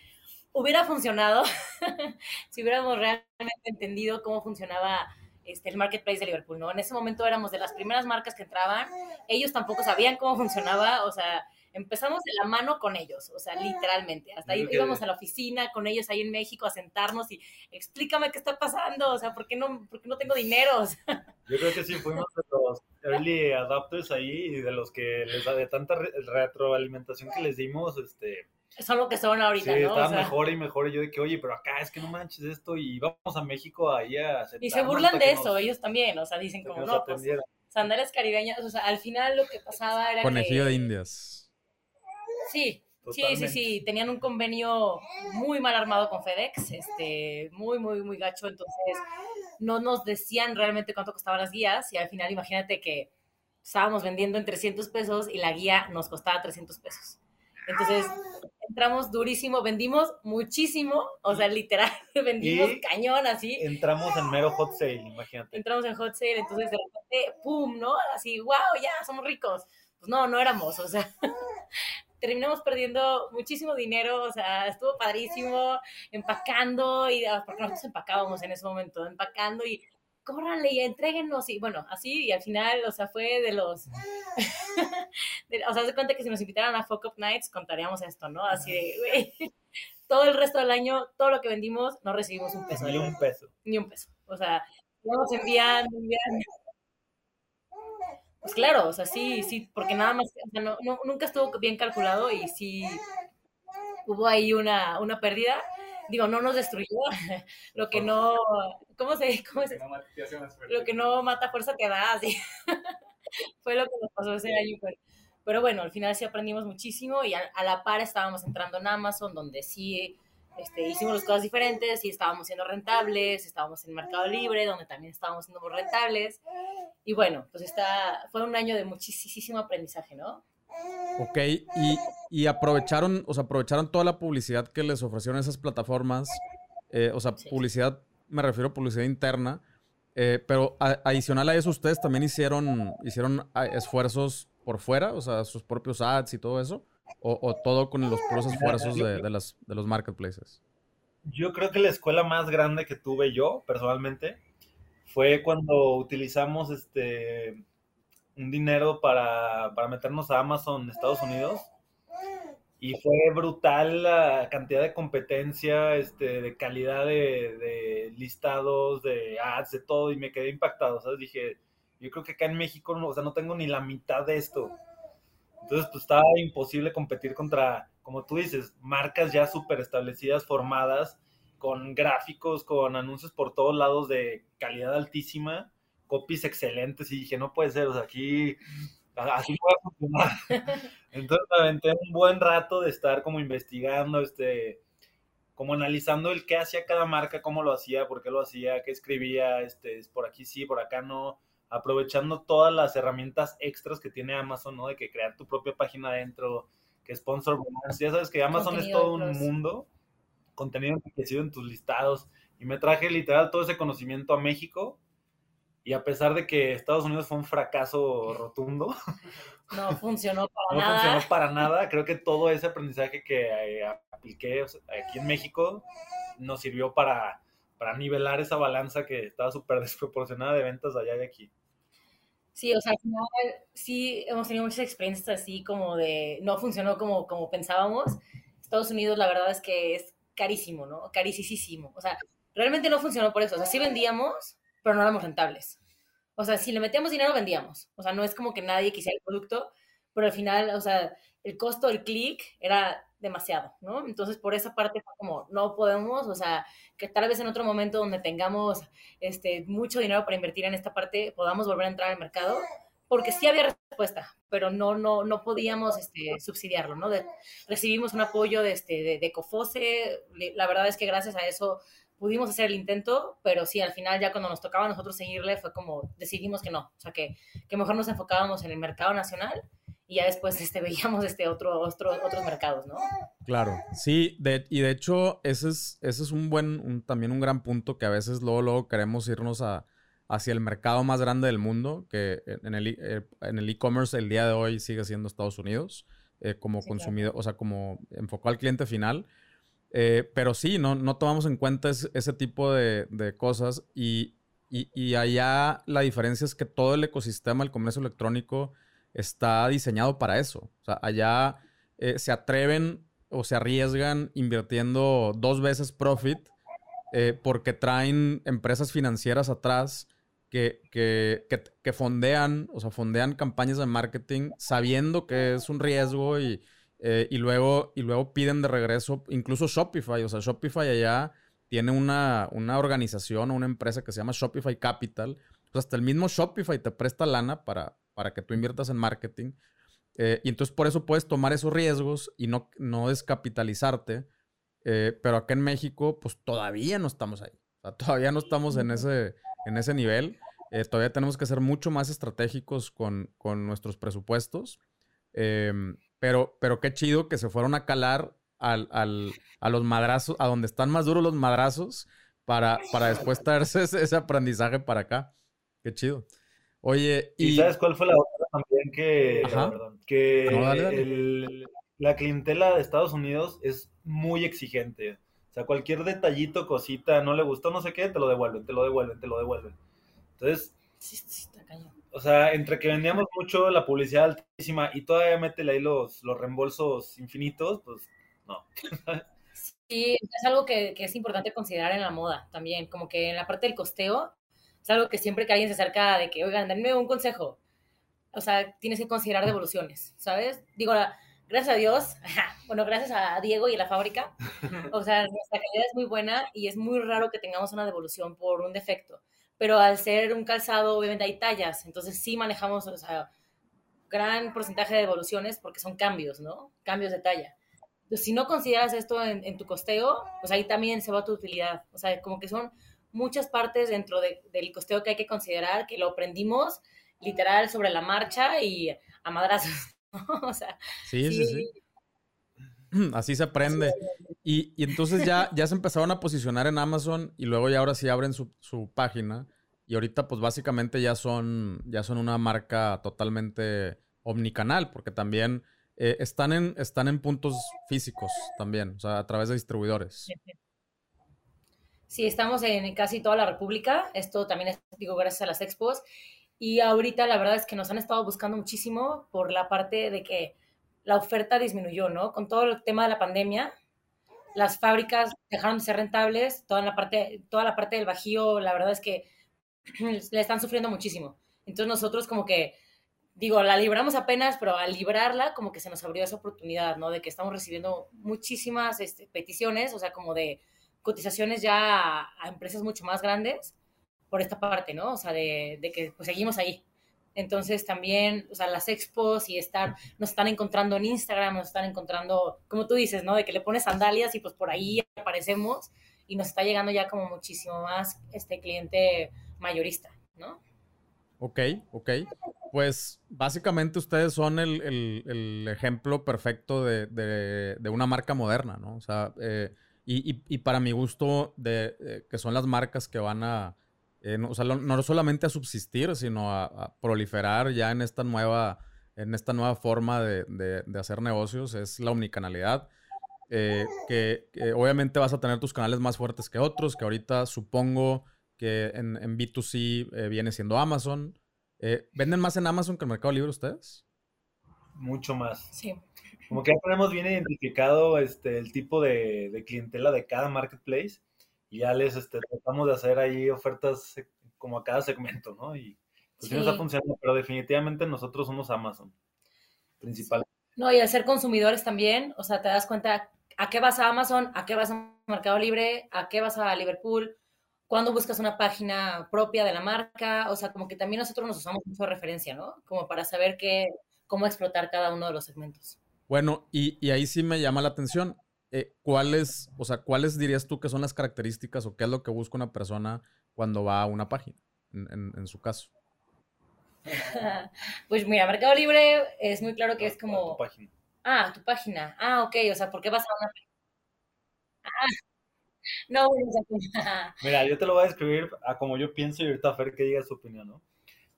hubiera funcionado si hubiéramos realmente entendido cómo funcionaba este, el marketplace de Liverpool, ¿no? En ese momento éramos de las primeras marcas que entraban, ellos tampoco sabían cómo funcionaba, o sea, empezamos de la mano con ellos, o sea, literalmente, hasta ahí íbamos a la oficina con ellos ahí en México a sentarnos y explícame qué está pasando, o sea, ¿por qué no, por qué no tengo dinero? Yo creo que sí, fuimos de los early adopters ahí y de los que les da de tanta retroalimentación que les dimos, este son lo que son ahorita, sí, ¿no? estaban o sea, mejor y mejor. Y yo de que, oye, pero acá es que no manches esto y vamos a México ahí a Y se burlan de eso, nos, ellos también, o sea, dicen como, no, pues, sandalias caribeñas, o sea, al final lo que pasaba era Conejillo que... de indias. Sí, Totalmente. sí, sí, sí, tenían un convenio muy mal armado con FedEx, este, muy, muy, muy gacho, entonces no nos decían realmente cuánto costaban las guías y al final imagínate que estábamos vendiendo en 300 pesos y la guía nos costaba 300 pesos. Entonces, entramos durísimo, vendimos muchísimo, o sea, literal, vendimos y cañón así. Entramos en mero hot sale, imagínate. Entramos en hot sale, entonces de repente, ¡pum! ¿no? Así, wow, ya, somos ricos. Pues no, no éramos, o sea, terminamos perdiendo muchísimo dinero, o sea, estuvo padrísimo empacando, y porque nosotros empacábamos en ese momento, empacando y córranle y entréguenos y bueno, así y al final, o sea, fue de los, de, o sea, se cuenta que si nos invitaran a Fuck Up Nights contaríamos esto, ¿no? Así de, güey, todo el resto del año, todo lo que vendimos, no recibimos un peso. Ni un peso. Ni un peso. O sea, nos envían, envían. Pues claro, o sea, sí, sí, porque nada más, o sea, no, no, nunca estuvo bien calculado y sí hubo ahí una, una pérdida digo, no nos destruyó, lo que no, ¿cómo se, cómo se? Lo que no mata fuerza te da, así. Fue lo que nos pasó ese año, pero, pero bueno, al final sí aprendimos muchísimo y a, a, la par estábamos entrando en Amazon, donde sí este, hicimos las cosas diferentes y estábamos siendo rentables, estábamos en Mercado Libre, donde también estábamos siendo muy rentables. Y bueno, pues está, fue un año de muchísimo aprendizaje, ¿no? Ok, y, y, aprovecharon, o sea, aprovecharon toda la publicidad que les ofrecieron esas plataformas. Eh, o sea, sí. publicidad, me refiero a publicidad interna. Eh, pero a, adicional a eso, ustedes también hicieron, hicieron esfuerzos por fuera, o sea, sus propios ads y todo eso. O, o todo con los puros esfuerzos de, de, las, de los marketplaces. Yo creo que la escuela más grande que tuve yo, personalmente, fue cuando utilizamos este un dinero para, para, meternos a Amazon Estados Unidos y fue brutal la cantidad de competencia, este, de calidad de, de, listados, de ads, de todo, y me quedé impactado, ¿sabes? Dije, yo creo que acá en México, no, o sea, no tengo ni la mitad de esto. Entonces, pues estaba imposible competir contra, como tú dices, marcas ya súper establecidas, formadas, con gráficos, con anuncios por todos lados de calidad altísima copies excelentes y dije, no puede ser, o sea, aquí así puede funcionar. Entonces me aventé un buen rato de estar como investigando, este, como analizando el qué hacía cada marca, cómo lo hacía, por qué lo hacía, qué escribía, este, por aquí sí, por acá no, aprovechando todas las herramientas extras que tiene Amazon, ¿no? De que crear tu propia página adentro, que sponsor, ya sabes que Amazon contenido es todo un mundo, contenido enriquecido en tus listados, y me traje literal todo ese conocimiento a México, y a pesar de que Estados Unidos fue un fracaso rotundo, no funcionó para no nada. funcionó para nada. Creo que todo ese aprendizaje que eh, apliqué o sea, aquí en México nos sirvió para, para nivelar esa balanza que estaba súper desproporcionada de ventas allá y aquí. Sí, o sea, al final sí hemos tenido muchas experiencias así como de no funcionó como, como pensábamos. Estados Unidos la verdad es que es carísimo, ¿no? Carísimo. O sea, realmente no funcionó por eso. O sea, sí vendíamos, pero no éramos rentables. O sea, si le metíamos dinero, vendíamos. O sea, no es como que nadie quisiera el producto, pero al final, o sea, el costo del clic era demasiado, ¿no? Entonces, por esa parte como, no podemos, o sea, que tal vez en otro momento donde tengamos este, mucho dinero para invertir en esta parte, podamos volver a entrar al mercado, porque sí había respuesta, pero no, no, no podíamos este, subsidiarlo, ¿no? Recibimos un apoyo de, este, de, de Cofose, la verdad es que gracias a eso pudimos hacer el intento, pero sí, al final ya cuando nos tocaba a nosotros seguirle fue como decidimos que no, o sea, que, que mejor nos enfocábamos en el mercado nacional y ya después este, veíamos este otro, otro, otros mercados, ¿no? Claro, sí, de, y de hecho ese es, ese es un buen, también un gran punto que a veces luego, luego queremos irnos a, hacia el mercado más grande del mundo, que en el eh, en el e-commerce el día de hoy sigue siendo Estados Unidos, eh, como consumidor, o sea, como enfocado al cliente final. Eh, pero sí, no, no tomamos en cuenta ese tipo de, cosas y, y, allá la diferencia es que todo el ecosistema del comercio electrónico está diseñado para eso. Allá eh, se atreven o se arriesgan invirtiendo dos veces profit eh, porque traen empresas financieras atrás que, que, que, fondean, o sea, fondean campañas de marketing sabiendo que es un riesgo y, eh, y, luego, y luego piden de regreso, incluso Shopify, o sea, Shopify allá tiene una, una organización o una empresa que se llama Shopify Capital. hasta el mismo Shopify te presta lana para, para que tú inviertas en marketing. Eh, y entonces por eso puedes tomar esos riesgos y no, no descapitalizarte. Eh, pero acá en México, pues todavía no estamos ahí. O sea, todavía no estamos en ese, en ese nivel. Eh, todavía tenemos que ser mucho más estratégicos con, con nuestros presupuestos. Pero, pero qué chido que se fueron a calar al, al, a los madrazos, a donde están más duros los madrazos, para, para después traerse ese, ese aprendizaje para acá. Qué chido. Oye, y... ¿sabes cuál fue la otra también que, que la clientela de Estados Unidos es muy exigente? O sea, cualquier detallito, cosita, no le gustó, no sé qué, te lo devuelven, te lo devuelven, te lo devuelven. Entonces, sí, sí, está o sea, entre que vendíamos mucho la publicidad altísima y todavía métele ahí los, los reembolsos infinitos, pues no. Sí, es algo que, que, es importante considerar en la moda también, como que en la parte del costeo, es algo que siempre que alguien se acerca de que, oigan, denme un consejo, o sea, tienes que considerar devoluciones, ¿sabes? Digo, gracias a Dios, bueno, gracias a Diego y a la fábrica, o sea, nuestra calidad es muy buena y es muy raro que tengamos una devolución por un defecto, pero al ser un calzado, obviamente hay tallas, entonces sí manejamos, o sea, gran porcentaje de devoluciones porque son cambios, ¿no? Cambios de talla. Entonces, si no consideras esto en, en tu costeo, pues ahí también se va tu utilidad, o sea, como que son muchas partes dentro del costeo que hay que considerar, que lo aprendimos literal sobre la marcha y a madrazos. o sea, sí, sí, sí. Así se aprende. Y, entonces ya, ya se empezaron a posicionar en Amazon y luego ya ahora sí abren su, su página. Y ahorita pues básicamente ya son, ya son una marca totalmente omnicanal, porque también eh, están, en, están en puntos físicos también, o sea, a través de distribuidores. Sí, estamos en casi toda la República. Esto también es, digo, gracias a las expos. Y ahorita la verdad es que nos han estado buscando muchísimo por la parte de que la oferta disminuyó, ¿no? Con todo el tema de la pandemia, las fábricas dejaron de ser rentables, toda la parte, toda la parte del bajío, la verdad es que le están sufriendo muchísimo. Entonces nosotros como que, digo, la libramos apenas, pero al librarla como que se nos abrió esa oportunidad, ¿no? De que estamos recibiendo muchísimas este, peticiones, o sea, como de cotizaciones ya a, empresas mucho más grandes por esta parte, ¿no? O sea, de, que pues seguimos ahí. Entonces también, o sea, las expos y estar, nos están encontrando en Instagram, nos están encontrando, como tú dices, ¿no? De que le pones sandalias y pues por ahí aparecemos y nos está llegando ya como muchísimo más este cliente mayorista, ¿no? Ok, ok. Pues básicamente ustedes son el, ejemplo perfecto de, de, una marca moderna, ¿no? O sea, eh, y, y, para mi gusto, de, eh, que son las marcas que van a, eh, no, o sea, no solamente a subsistir, sino a, proliferar ya en esta nueva, en esta nueva forma de, de, hacer negocios, es la omnicanalidad. Eh, que, obviamente vas a tener tus canales más fuertes que otros, que ahorita supongo que en, en B2C viene siendo Amazon. ¿Venden más en Amazon que en Mercado Libre ustedes? Mucho más. Sí. Como que ya tenemos bien identificado este, el tipo de, clientela de cada marketplace y ya les este, tratamos de hacer ahí ofertas como a cada segmento, ¿no? Y pues sí. nos está funcionando, pero definitivamente nosotros somos Amazon, principal. No, y al ser consumidores también, o sea, te das cuenta a qué vas a Amazon, a qué vas a Mercado Libre, a qué vas a Liverpool, cuando buscas una página propia de la marca, o sea, como que también nosotros nos usamos mucho de referencia, ¿no? Como para saber qué, cómo explotar cada uno de los segmentos. Bueno, y, ahí sí me llama la atención. Eh, ¿Cuáles, o sea, cuáles dirías tú que son las características o qué es lo que busca una persona cuando va a una página, en, su caso? pues mira, Mercado Libre es muy claro que es Tu como... página. Ah, tu página. Ah, ok, o sea, ¿por qué vas a una... Ah, no, bueno, o sea, Mira, yo te lo voy a describir a como yo pienso y ahorita Fer que diga su opinión, ¿no?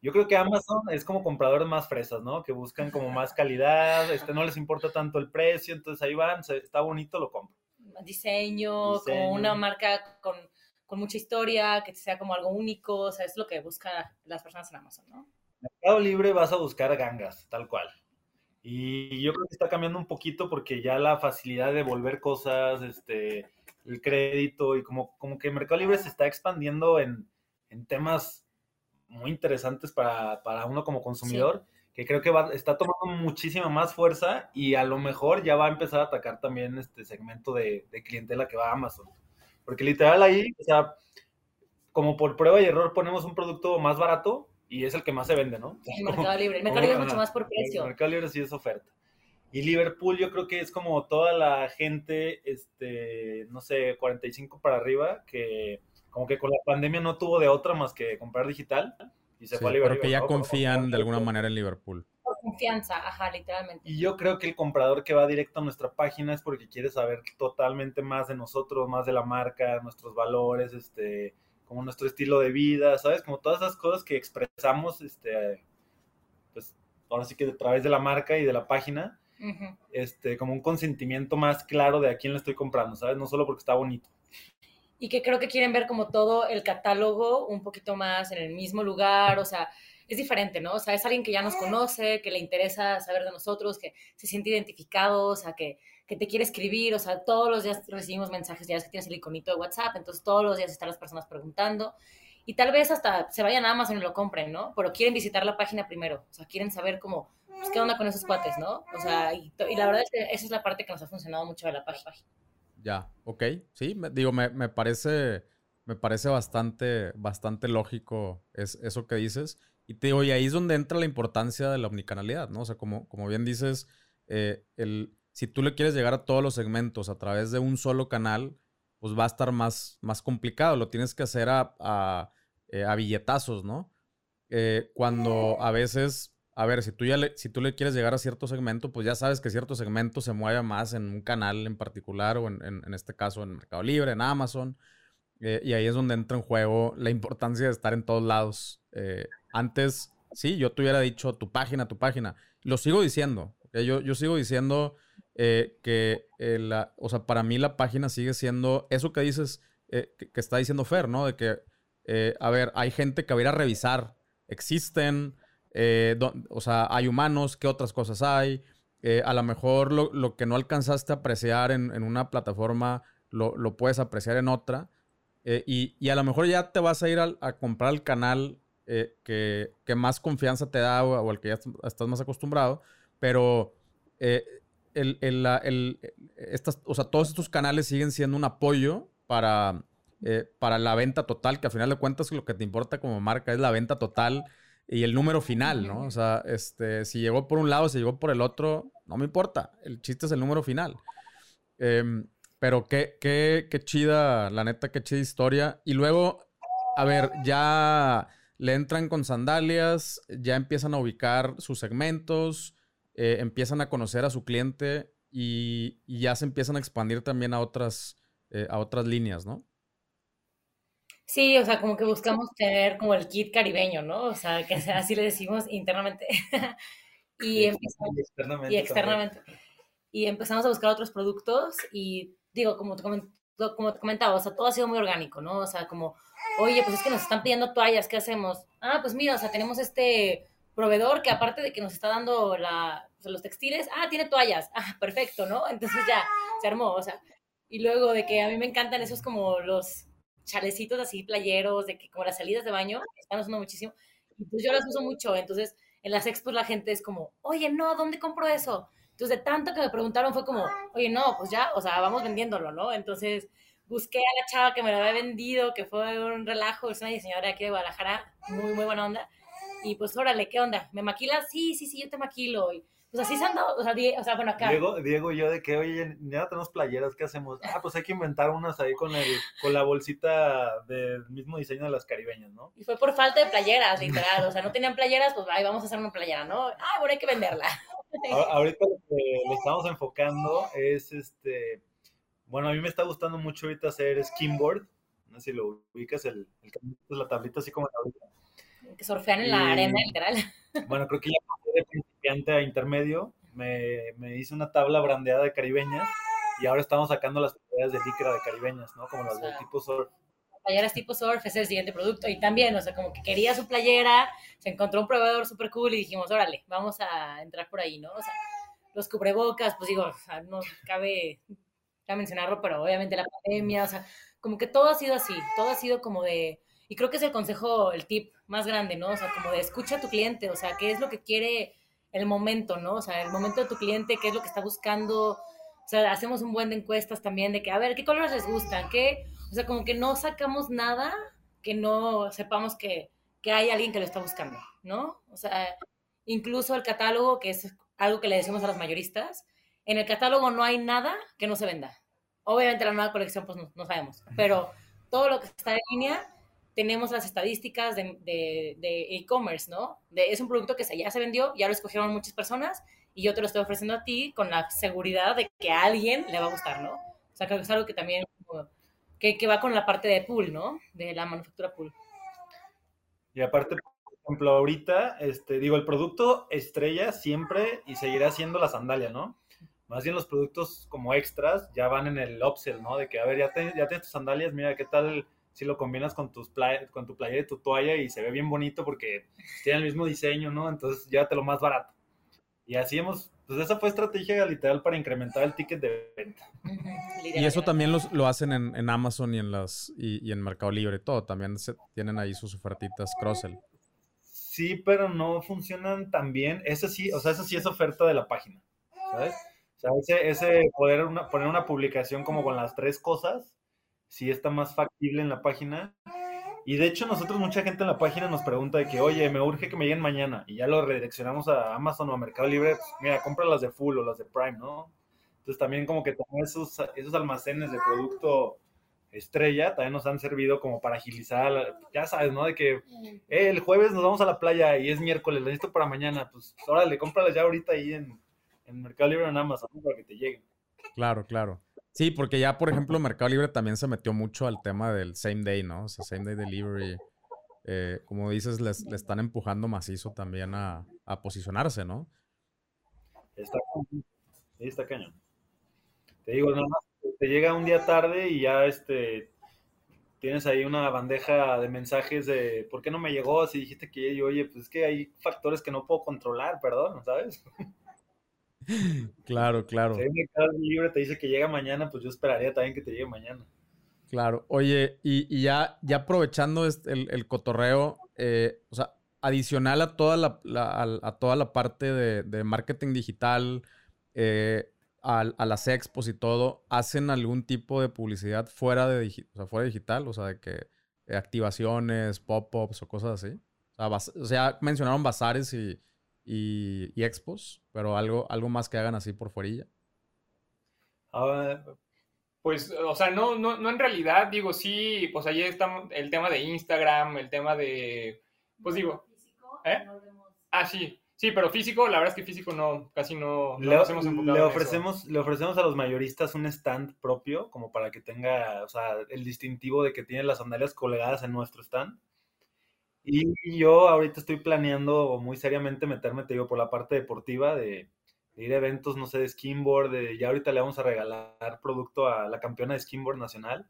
Yo creo que Amazon es como compradores más fresas, ¿no? Que buscan como más calidad, este, no les importa tanto el precio, entonces ahí van, está bonito, lo compro. diseño, Diseño. como una marca con, con mucha historia, que sea como algo único, o sea, es lo que buscan las personas en Amazon, ¿no? Mercado Libre vas a buscar gangas, tal cual. Y yo creo que está cambiando un poquito porque ya la facilidad de devolver cosas, este, el crédito y como, como que Mercado Libre se está expandiendo en, en temas muy interesantes para, para uno como consumidor, que creo que va, está tomando muchísima más fuerza y a lo mejor ya va a empezar a atacar también este segmento de, de clientela que va a Amazon. Porque literal ahí, o sea, como por prueba y error ponemos un producto más barato y es el que más se vende, ¿no? El Mercado Libre. El Mercado Libre es mucho más por precio. Mercado Libre sí es oferta. Y Liverpool yo creo que es como toda la gente, este, no sé, 45 para arriba, que como que con la pandemia no tuvo de otra más que comprar digital y se Sí, fue a Liverpool. pero que ya confían de alguna manera en Liverpool. Por confianza, ajá, literalmente. Y yo creo que el comprador que va directo a nuestra página es porque quiere saber totalmente más de nosotros, más de la marca, nuestros valores, este, como nuestro estilo de vida, ¿sabes? Como todas esas cosas que expresamos, este, pues ahora sí que a través de la marca y de la página, este, como un consentimiento más claro de a quién le estoy comprando, ¿sabes? No solo porque está bonito. Y que creo que quieren ver como todo el catálogo un poquito más en el mismo lugar, o sea, es diferente, ¿no? O sea, es alguien que ya nos conoce, que le interesa saber de nosotros, que se siente identificado, o sea, que, que te quiere escribir, o sea, todos los días recibimos mensajes, ya ves que tienes el iconito de WhatsApp, entonces todos los días están las personas preguntando y tal vez hasta se vayan a Amazon y lo compren, ¿no? Pero quieren visitar la página primero, o sea, quieren saber cómo, pues, qué onda con esos cuates, ¿no? O sea, y, y la verdad es que esa es la parte que nos ha funcionado mucho de la página. Ya, ok. Sí, me- digo, me, me parece, me parece bastante, bastante lógico es, eso que dices. Y te digo, y ahí es donde entra la importancia de la omnicanalidad, ¿no? O sea, como, como bien dices, eh, el, si tú le quieres llegar a todos los segmentos a través de un solo canal, pues va a estar más, más complicado. Lo tienes que hacer a, a, eh, a billetazos, ¿no? Eh, cuando a veces, a ver, si tú, ya le, si tú le quieres llegar a cierto segmento, pues ya sabes que cierto segmento se mueve más en un canal en particular o en, en- en este caso en Mercado Libre, en Amazon. eh, y ahí es donde entra en juego la importancia de estar en todos lados. Eh, antes, sí, yo te hubiera dicho tu página, tu página. Lo sigo diciendo. ¿ok? Yo, yo sigo diciendo eh, que, eh, la, o sea, para mí la página sigue siendo eso que dices, eh, que, que está diciendo Fer, ¿no? De que, eh, a ver, hay gente que va a ir a revisar. Existen, eh, o sea, hay humanos, ¿qué otras cosas hay? Eh, a lo mejor lo, lo que no alcanzaste a apreciar en, en una plataforma lo, lo puedes apreciar en otra. Eh, y, y a lo mejor ya te vas a ir a, comprar el canal eh, que, que más confianza te da o, al que ya est- estás más acostumbrado, pero el, el- el- estas, o sea, todos estos canales siguen siendo un apoyo para, para la venta total, que al final de cuentas lo que te importa como marca es la venta total y el número final, ¿no? O sea, este, si llegó por un lado, si llegó por el otro, no me importa. El chiste es el número final. Em, pero qué, qué, qué chida, la neta, qué chida historia. Y luego, a ver, ya le entran con sandalias, ya empiezan a ubicar sus segmentos, eh, empiezan a conocer a su cliente y, y ya se empiezan a expandir también a otras, eh, a otras líneas, ¿no? Sí, o sea, como que buscamos tener como el kit caribeño, ¿no? O sea, que así le decimos internamente. y empezamos, Y externamente. y externamente. Y empezamos a buscar otros productos y digo, como te, como te comentaba, o sea, todo ha sido muy orgánico, ¿no? O sea, como, oye, pues es que nos están pidiendo toallas, ¿qué hacemos? Ah, pues mira, o sea, tenemos este proveedor que aparte de que nos está dando la, o sea, los textiles, ah, tiene toallas, ah, perfecto, ¿no? Entonces ya se armó, o sea, y luego de que a mí me encantan esos como los chalecitos así playeros, de que como las salidas de baño, están usando muchísimo, y pues yo las uso mucho, entonces en las expos la gente es como, oye, no, ¿dónde compro eso? Entonces, de tanto que me preguntaron, fue como, oye, no, pues ya, o sea, vamos vendiéndolo, ¿no? Entonces, busqué a la chava que me lo había vendido, que fue un relajo, es una diseñadora aquí de Guadalajara, muy, muy buena onda. Y pues, órale, ¿qué onda? ¿Me maquilas? Sí, sí, sí, yo te maquilo. Y pues así se han dado, o sea, die- o sea, bueno, acá. Diego, Diego y yo de que, oye, ya tenemos playeras, ¿qué hacemos? Ah, pues hay que inventar unas ahí con el, con la bolsita del mismo diseño de las caribeñas, ¿no? Y fue por falta de playeras, literal. O sea, no tenían playeras, pues ahí vamos a hacer una playera, ¿no? Ah, bueno, hay que venderla. Ahorita lo que le estamos enfocando es este. Bueno, a mí me está gustando mucho ahorita hacer skimboard. No sé si lo ubicas, el, el la tablita así como la ahorita. Que surfean en la arena, literal. Bueno, creo que ya principiante a intermedio. Me, me hice una tabla brandeada de caribeñas y ahora estamos sacando las playeras de licra de caribeñas, ¿no? Como las O sea, del tipo surf. Playeras tipo surf, es el siguiente producto. Y también, o sea, como que quería su playera, se encontró un proveedor súper cool y dijimos, órale, vamos a entrar por ahí, ¿no? O sea, los cubrebocas, pues digo, o sea, no cabe ya mencionarlo, pero obviamente la pandemia, o sea, como que todo ha sido así, todo ha sido como de, y creo que es el consejo, el tip más grande, ¿no? O sea, como de escucha a tu cliente, o sea, qué es lo que quiere el momento, ¿no? O sea, el momento de tu cliente, qué es lo que está buscando, o sea, hacemos un buen de encuestas también de que, a ver, ¿qué colores les gustan? ¿Qué? O sea, como que no sacamos nada que no sepamos que, que hay alguien que lo está buscando, ¿no? O sea, incluso el catálogo, que es algo que le decimos a los mayoristas, en el catálogo no hay nada que no se venda. Obviamente la nueva colección, pues no, no sabemos, pero todo lo que está en línea, tenemos las estadísticas de e-commerce, ¿no? Es un producto que ya se vendió, ya lo escogieron muchas personas y yo te lo estoy ofreciendo a ti con la seguridad de que a alguien le va a gustar, ¿no? O sea, creo que es algo que también, que, que va con la parte de pool, ¿no? De la manufactura pool. Y aparte, por ejemplo, ahorita, este, digo, el producto estrella siempre y seguirá siendo la sandalia, ¿no? Más bien los productos como extras ya van en el upsell, ¿no? De que, a ver, ya, te- ya tienes tus sandalias, mira, ¿qué tal si lo combinas con, tus play- con tu playera y tu toalla y se ve bien bonito porque tiene el mismo diseño, ¿no? Entonces llévatelo más barato. Y así hemos, pues esa fue estrategia literal para incrementar el ticket de venta. Y eso también los- lo hacen en, en Amazon y en las y, y en Mercado Libre, todo. También se- tienen ahí sus ofertitas cross-sell. Sí, pero no funcionan tan bien. Ese sí, o sea, eso sí es oferta de la página, ¿sabes? O sea, ese, ese poder una- poner una publicación como con las tres cosas, sí está más factible en la página. Y de hecho, nosotros, mucha gente en la página nos pregunta de que, oye, me urge que me lleguen mañana. Y ya lo redireccionamos a Amazon o a Mercado Libre, pues, mira, compra las de Full o las de Prime, ¿no? Entonces también como que tener esos, esos almacenes de producto estrella también nos han servido como para agilizar, ya sabes, ¿no? De que "Eh, el jueves nos vamos a la playa y es miércoles, lo necesito para mañana, pues órale, cómpralas ya ahorita ahí en, en Mercado Libre o en Amazon para que te lleguen. Claro, claro. Sí, porque ya, por ejemplo, Mercado Libre también se metió mucho al tema del same day, ¿no? O sea, same day delivery. Eh, como dices, le están empujando macizo también a, a posicionarse, ¿no? Está, está cañón. Te digo, nada más, te llega un día tarde y ya este tienes ahí una bandeja de mensajes de ¿por qué no me llegó? Si dijiste que y oye, pues es que hay factores que no puedo controlar, perdón, ¿sabes? Claro, claro. Si hay Mercado Libre te dice que llega mañana, pues yo esperaría también que te llegue mañana. Claro. Oye, y, y ya, ya aprovechando este- el, el cotorreo, eh, o sea, adicional a toda la, a, toda la parte de, de marketing digital, eh, a, las expos y todo, ¿hacen algún tipo de publicidad fuera de, digi- o sea, fuera digital? O sea, de que eh, activaciones, pop-ups o cosas así. O sea, bas- o sea, mencionaron bazares y, y, y expos, pero algo, algo más que hagan así por fuerilla. Ah, Pues, o sea, no, no, no en realidad, digo, sí, pues ahí está el tema de Instagram, el tema de, pues digo, ¿Eh? ah, sí, sí, pero físico, la verdad es que físico no, casi no, no le, nos hemos enfocado le en eso. ofrecemos, le ofrecemos a los mayoristas un stand propio, como para que tenga, o sea, el distintivo de que tiene las sandalias colgadas en nuestro stand. Y yo ahorita estoy planeando muy seriamente meterme, te digo, por la parte deportiva de, de ir a eventos, no sé, de skimboard, de ya ahorita le vamos a regalar producto a la campeona de skimboard nacional.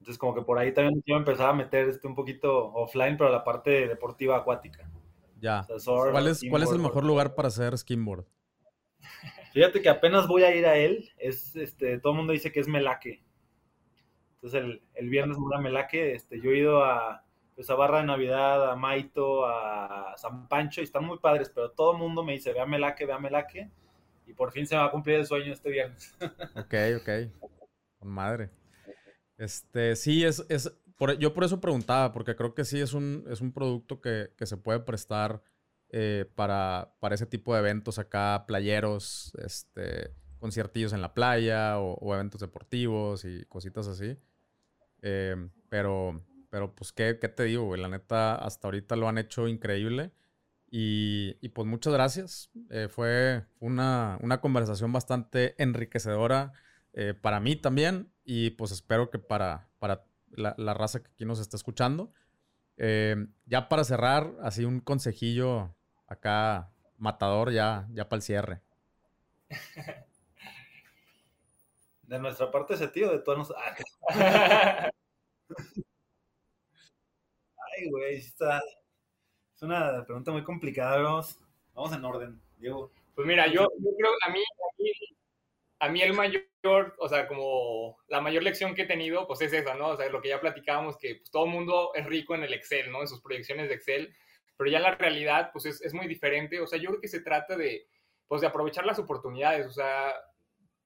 Entonces como que por ahí también quiero empezar a meter este un poquito offline, pero la parte deportiva acuática. Ya. O sea, surf, ¿Cuál es, ¿Cuál es el mejor lugar para hacer skimboard? Fíjate que apenas voy a ir a él. Es, este, todo el mundo dice que es Melaque. Entonces el, el viernes voy a Melaque. Este, yo he ido a, pues, a Barra de Navidad, a Maito, a San Pancho y están muy padres, pero todo el mundo me dice, ve a Melaque, ve a Melaque. Y por fin se va a cumplir el sueño este viernes. Ok, ok. Con madre. Este, sí, es, es yo por eso preguntaba, porque creo que sí es un, es un producto que, que se puede prestar eh, para, para ese tipo de eventos acá, playeros, este, conciertillos en la playa o, eventos deportivos y cositas así. Eh, pero, pero pues, ¿qué, te digo, güey? La neta, hasta ahorita lo han hecho increíble. Y, pues muchas gracias. Eh, fue una, conversación bastante enriquecedora para mí también. Y pues espero que para, para la, la raza que aquí nos está escuchando. ya para cerrar, así un consejillo acá matador ya, ya para el cierre. De nuestra parte ese tío, de todos ah, Ay, güey, está. Es una pregunta muy complicada, vamos, vamos en orden, Diego. Pues mira, yo, creo a mí, a mí, el mayor, o sea, como la mayor lección que he tenido, pues es esa, ¿no? O sea, lo que ya platicábamos, que pues, todo el mundo es rico en el Excel, ¿no? En sus proyecciones de Excel pero ya la realidad pues es, es, muy diferente. O sea, yo creo que se trata de, pues, de aprovechar las oportunidades. O sea,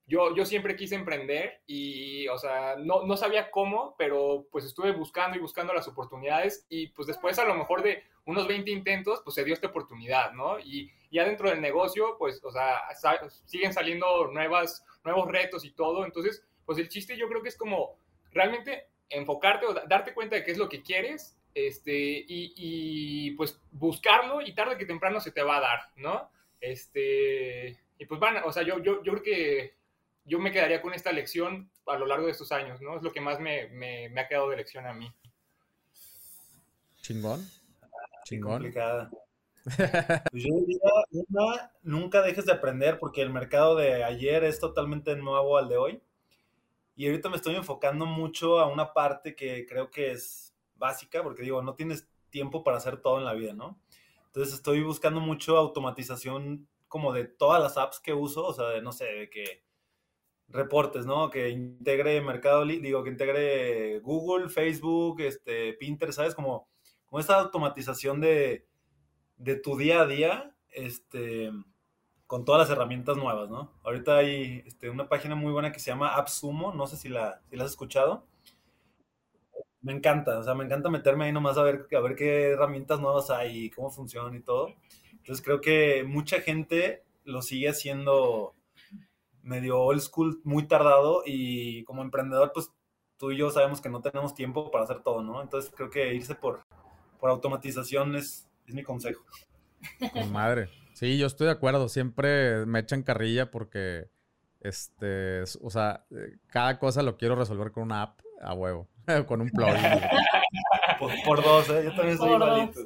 yo, yo siempre quise emprender y, o sea, no, no sabía cómo, pero pues estuve buscando y buscando las oportunidades y pues después a lo mejor de unos 20 intentos, pues se dio esta oportunidad, ¿no? Y ya dentro del negocio, pues, o sea, siguen saliendo nuevas, nuevos retos y todo. Entonces, pues el chiste yo creo que es como realmente enfocarte o darte cuenta de qué es lo que quieres este, y, pues buscarlo y tarde que temprano se te va a dar, ¿no? Este, y pues van, o sea, yo, yo, yo creo que yo me quedaría con esta lección a lo largo de estos años, ¿no? Es lo que más me, me, ha quedado de lección a mí. Chingón. Chingón. Complicada. Pues yo diría, nunca dejes de aprender porque el mercado de ayer es totalmente nuevo al de hoy. Y ahorita me estoy enfocando mucho a una parte que creo que es básica, porque digo, no tienes tiempo para hacer todo en la vida, ¿no? Entonces estoy buscando mucho automatización como de todas las apps que uso, o sea, de, no sé, de que reportes, ¿no? Que integre Mercado, digo, que integre Google, Facebook, este, Pinterest, ¿sabes? Como, como esa automatización de, de tu día a día, este, con todas las herramientas nuevas, ¿no? Ahorita hay este, una página muy buena que se llama AppSumo, no sé si la, si has escuchado me encanta, o sea, me encanta meterme ahí nomás a ver, a ver qué herramientas nuevas hay cómo funcionan y todo. Entonces creo que mucha gente lo sigue haciendo medio old school, muy tardado y como emprendedor, pues tú y yo sabemos que no tenemos tiempo para hacer todo, ¿no? Entonces creo que irse por, por automatización es, es mi consejo. Con madre. Sí, yo estoy de acuerdo. Siempre me echan carrilla porque, este, o sea, cada cosa lo quiero resolver con una app a huevo. Con un plugin. por, dos, ¿eh? Yo también soy igualito.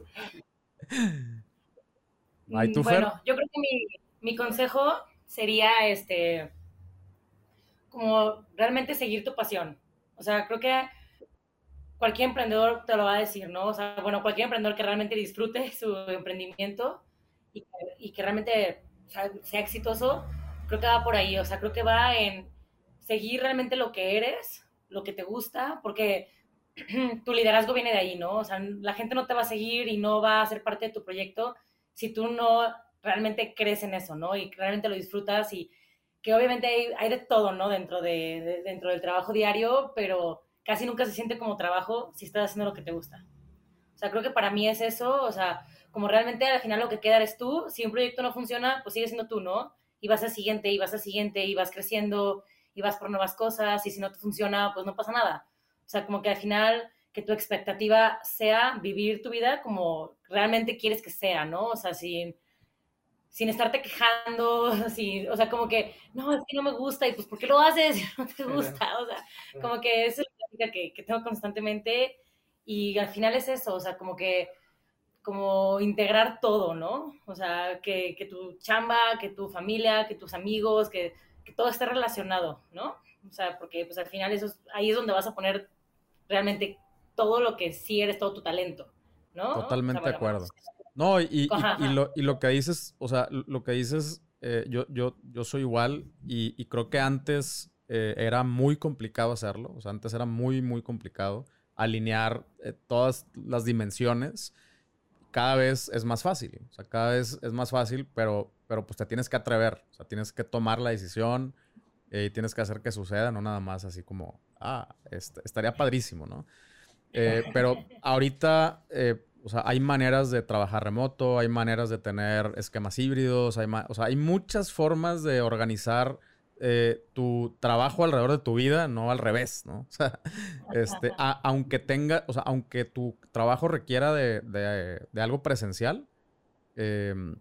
Mm, bueno, yo creo que mi, mi, consejo sería este como realmente seguir tu pasión. O sea, creo que cualquier emprendedor te lo va a decir, ¿no? O sea, bueno, cualquier emprendedor que realmente disfrute su emprendimiento y, que realmente sea exitoso, creo que va por ahí. O sea, creo que va en seguir realmente lo que eres lo que te gusta, porque tu liderazgo viene de ahí, ¿no? O sea, la gente no te va a seguir y no va a ser parte de tu proyecto si tú no realmente crees en eso, ¿no? Y realmente lo disfrutas y que obviamente hay, de todo, ¿no? Dentro, de, dentro del trabajo diario, pero casi nunca se siente como trabajo si estás haciendo lo que te gusta. O sea, creo que para mí es eso, o sea, como realmente al final lo que queda eres tú, si un proyecto no funciona, pues sigue siendo tú, ¿no? Y vas al siguiente, y vas al siguiente, y vas creciendo, y vas por nuevas cosas y si no te funciona, pues no pasa nada. O sea, como que al final que tu expectativa sea vivir tu vida como realmente quieres que sea, ¿no? O sea, sin, sin estarte quejando, así, o sea, como que, no, es que no me gusta y pues, ¿por qué lo haces si no te gusta? O sea, como que es la práctica que, que tengo constantemente y al final es eso, o sea, como que como integrar todo, ¿no? O sea, que, que tu chamba, que tu familia, que tus amigos, que que todo esté relacionado, ¿no? O sea, porque pues al final eso ahí es donde vas a poner realmente todo lo que sí eres, todo tu talento, ¿no? Totalmente de acuerdo. No, y, lo, que dices, o sea, lo que dices, eh, yo, yo, yo soy igual y, creo que antes eh, era muy complicado hacerlo, o sea, antes era muy, muy complicado alinear eh, todas las dimensiones. Cada vez es más fácil, o sea, cada vez es más fácil, pero pero pues te tienes que atrever, o sea, tienes que tomar la decisión y tienes que hacer que suceda, no nada más así como, ah, estaría padrísimo, ¿no? Pero ahorita, o sea, hay maneras de trabajar remoto, hay maneras de tener esquemas híbridos, hay, o sea, hay muchas formas de organizar eh, tu trabajo alrededor de tu vida, no al revés, ¿no? O sea, este, aunque tenga, o sea, aunque tu trabajo requiera de, de, algo presencial, em,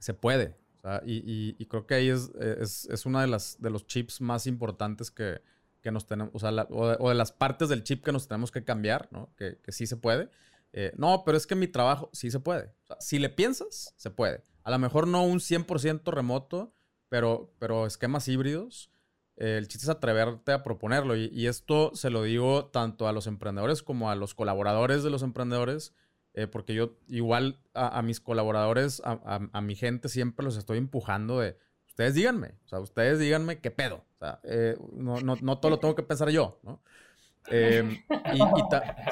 se puede. O sea, y, y, creo que ahí es, es, es uno de, las, de los chips más importantes que, que nos tenemos, o, sea, o, de, las partes del chip que nos tenemos que cambiar, ¿no? Que, que sí se puede. Eh, no, pero es que mi trabajo sí se puede. Si le piensas, se puede. A lo mejor no un 100% remoto, pero, pero esquemas híbridos. Eh, el chiste es atreverte a proponerlo. Y, esto se lo digo tanto a los emprendedores como a los colaboradores de los emprendedores. Eh, porque yo igual a, mis colaboradores, a, mi gente, siempre los estoy empujando de, ustedes díganme, o sea, ustedes díganme qué pedo. No, no, no, todo lo tengo que pensar yo, ¿no? Em, y,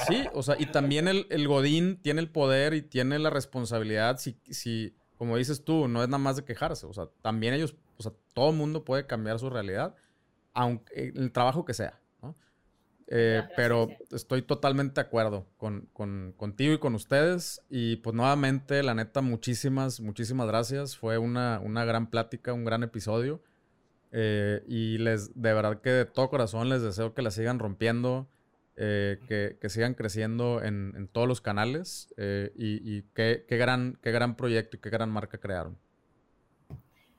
sí, o sea, y también el, el, Godín tiene el poder y tiene la responsabilidad si, si, como dices tú, no es nada más de quejarse, o sea, también ellos, o sea, todo el mundo puede cambiar su realidad, aunque el trabajo que sea, ¿no? Eh, pero estoy totalmente de acuerdo con, con, contigo y con ustedes. Y pues nuevamente, la neta, muchísimas, muchísimas gracias. Fue una, una gran plática, un gran episodio. Eh, y les, de verdad que de todo corazón les deseo que la sigan rompiendo. Eh, que, que, sigan creciendo en, en todos los canales eh, y, y qué, qué, gran, qué gran proyecto y qué gran marca crearon.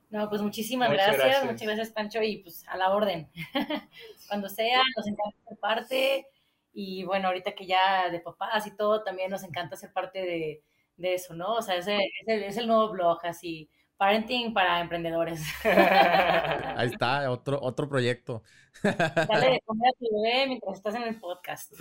No, pues muchísimas gracias. muchas gracias Pancho y pues a la orden. Cuando sea, nos encanta ser parte y bueno, ahorita que ya de papás y todo, también nos encanta ser parte de, de eso, ¿no? O sea, es el, es el nuevo blog, así, Parenting para emprendedores. Ahí está, otro, otro proyecto. Dale de comer a tu bebé mientras estás en el podcast.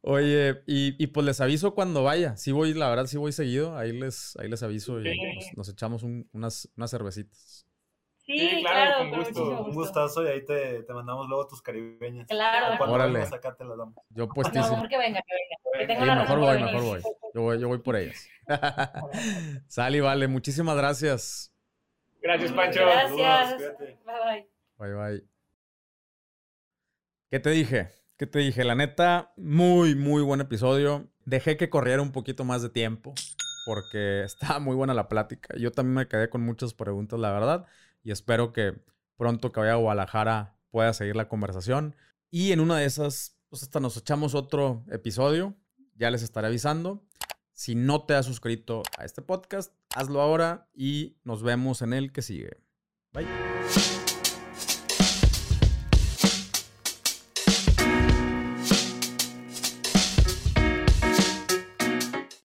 Oye, y, pues les aviso cuando vaya. Sí voy, la verdad, sí voy seguido. Ahí les, ahí les aviso y nos, echamos unas, unas cervecitas. Sí, claro, con gusto. Un gustazo y ahí te, te, mandamos luego tus caribeñas. Claro. Cuando Órale. acá te las damos. Yo puestísimo. No, mejor que venga, que venga. sí, mejor voy, mejor voy. Yo voy, yo voy por ellas. Sally, vale. Muchísimas gracias. Gracias, Pancho. Gracias. Bye, bye. Bye, bye. ¿Qué te dije? ¿Qué te dije? La neta, muy, muy buen episodio. Dejé que corriera un poquito más de tiempo porque estaba muy buena la plática. Yo también me quedé con muchas preguntas, la verdad y espero que pronto que vaya a Guadalajara pueda seguir la conversación. Y en una de esas, pues hasta nos echamos otro episodio. Ya les estaré avisando. Si no te has suscrito a este podcast, hazlo ahora y nos vemos en el que sigue. Bye.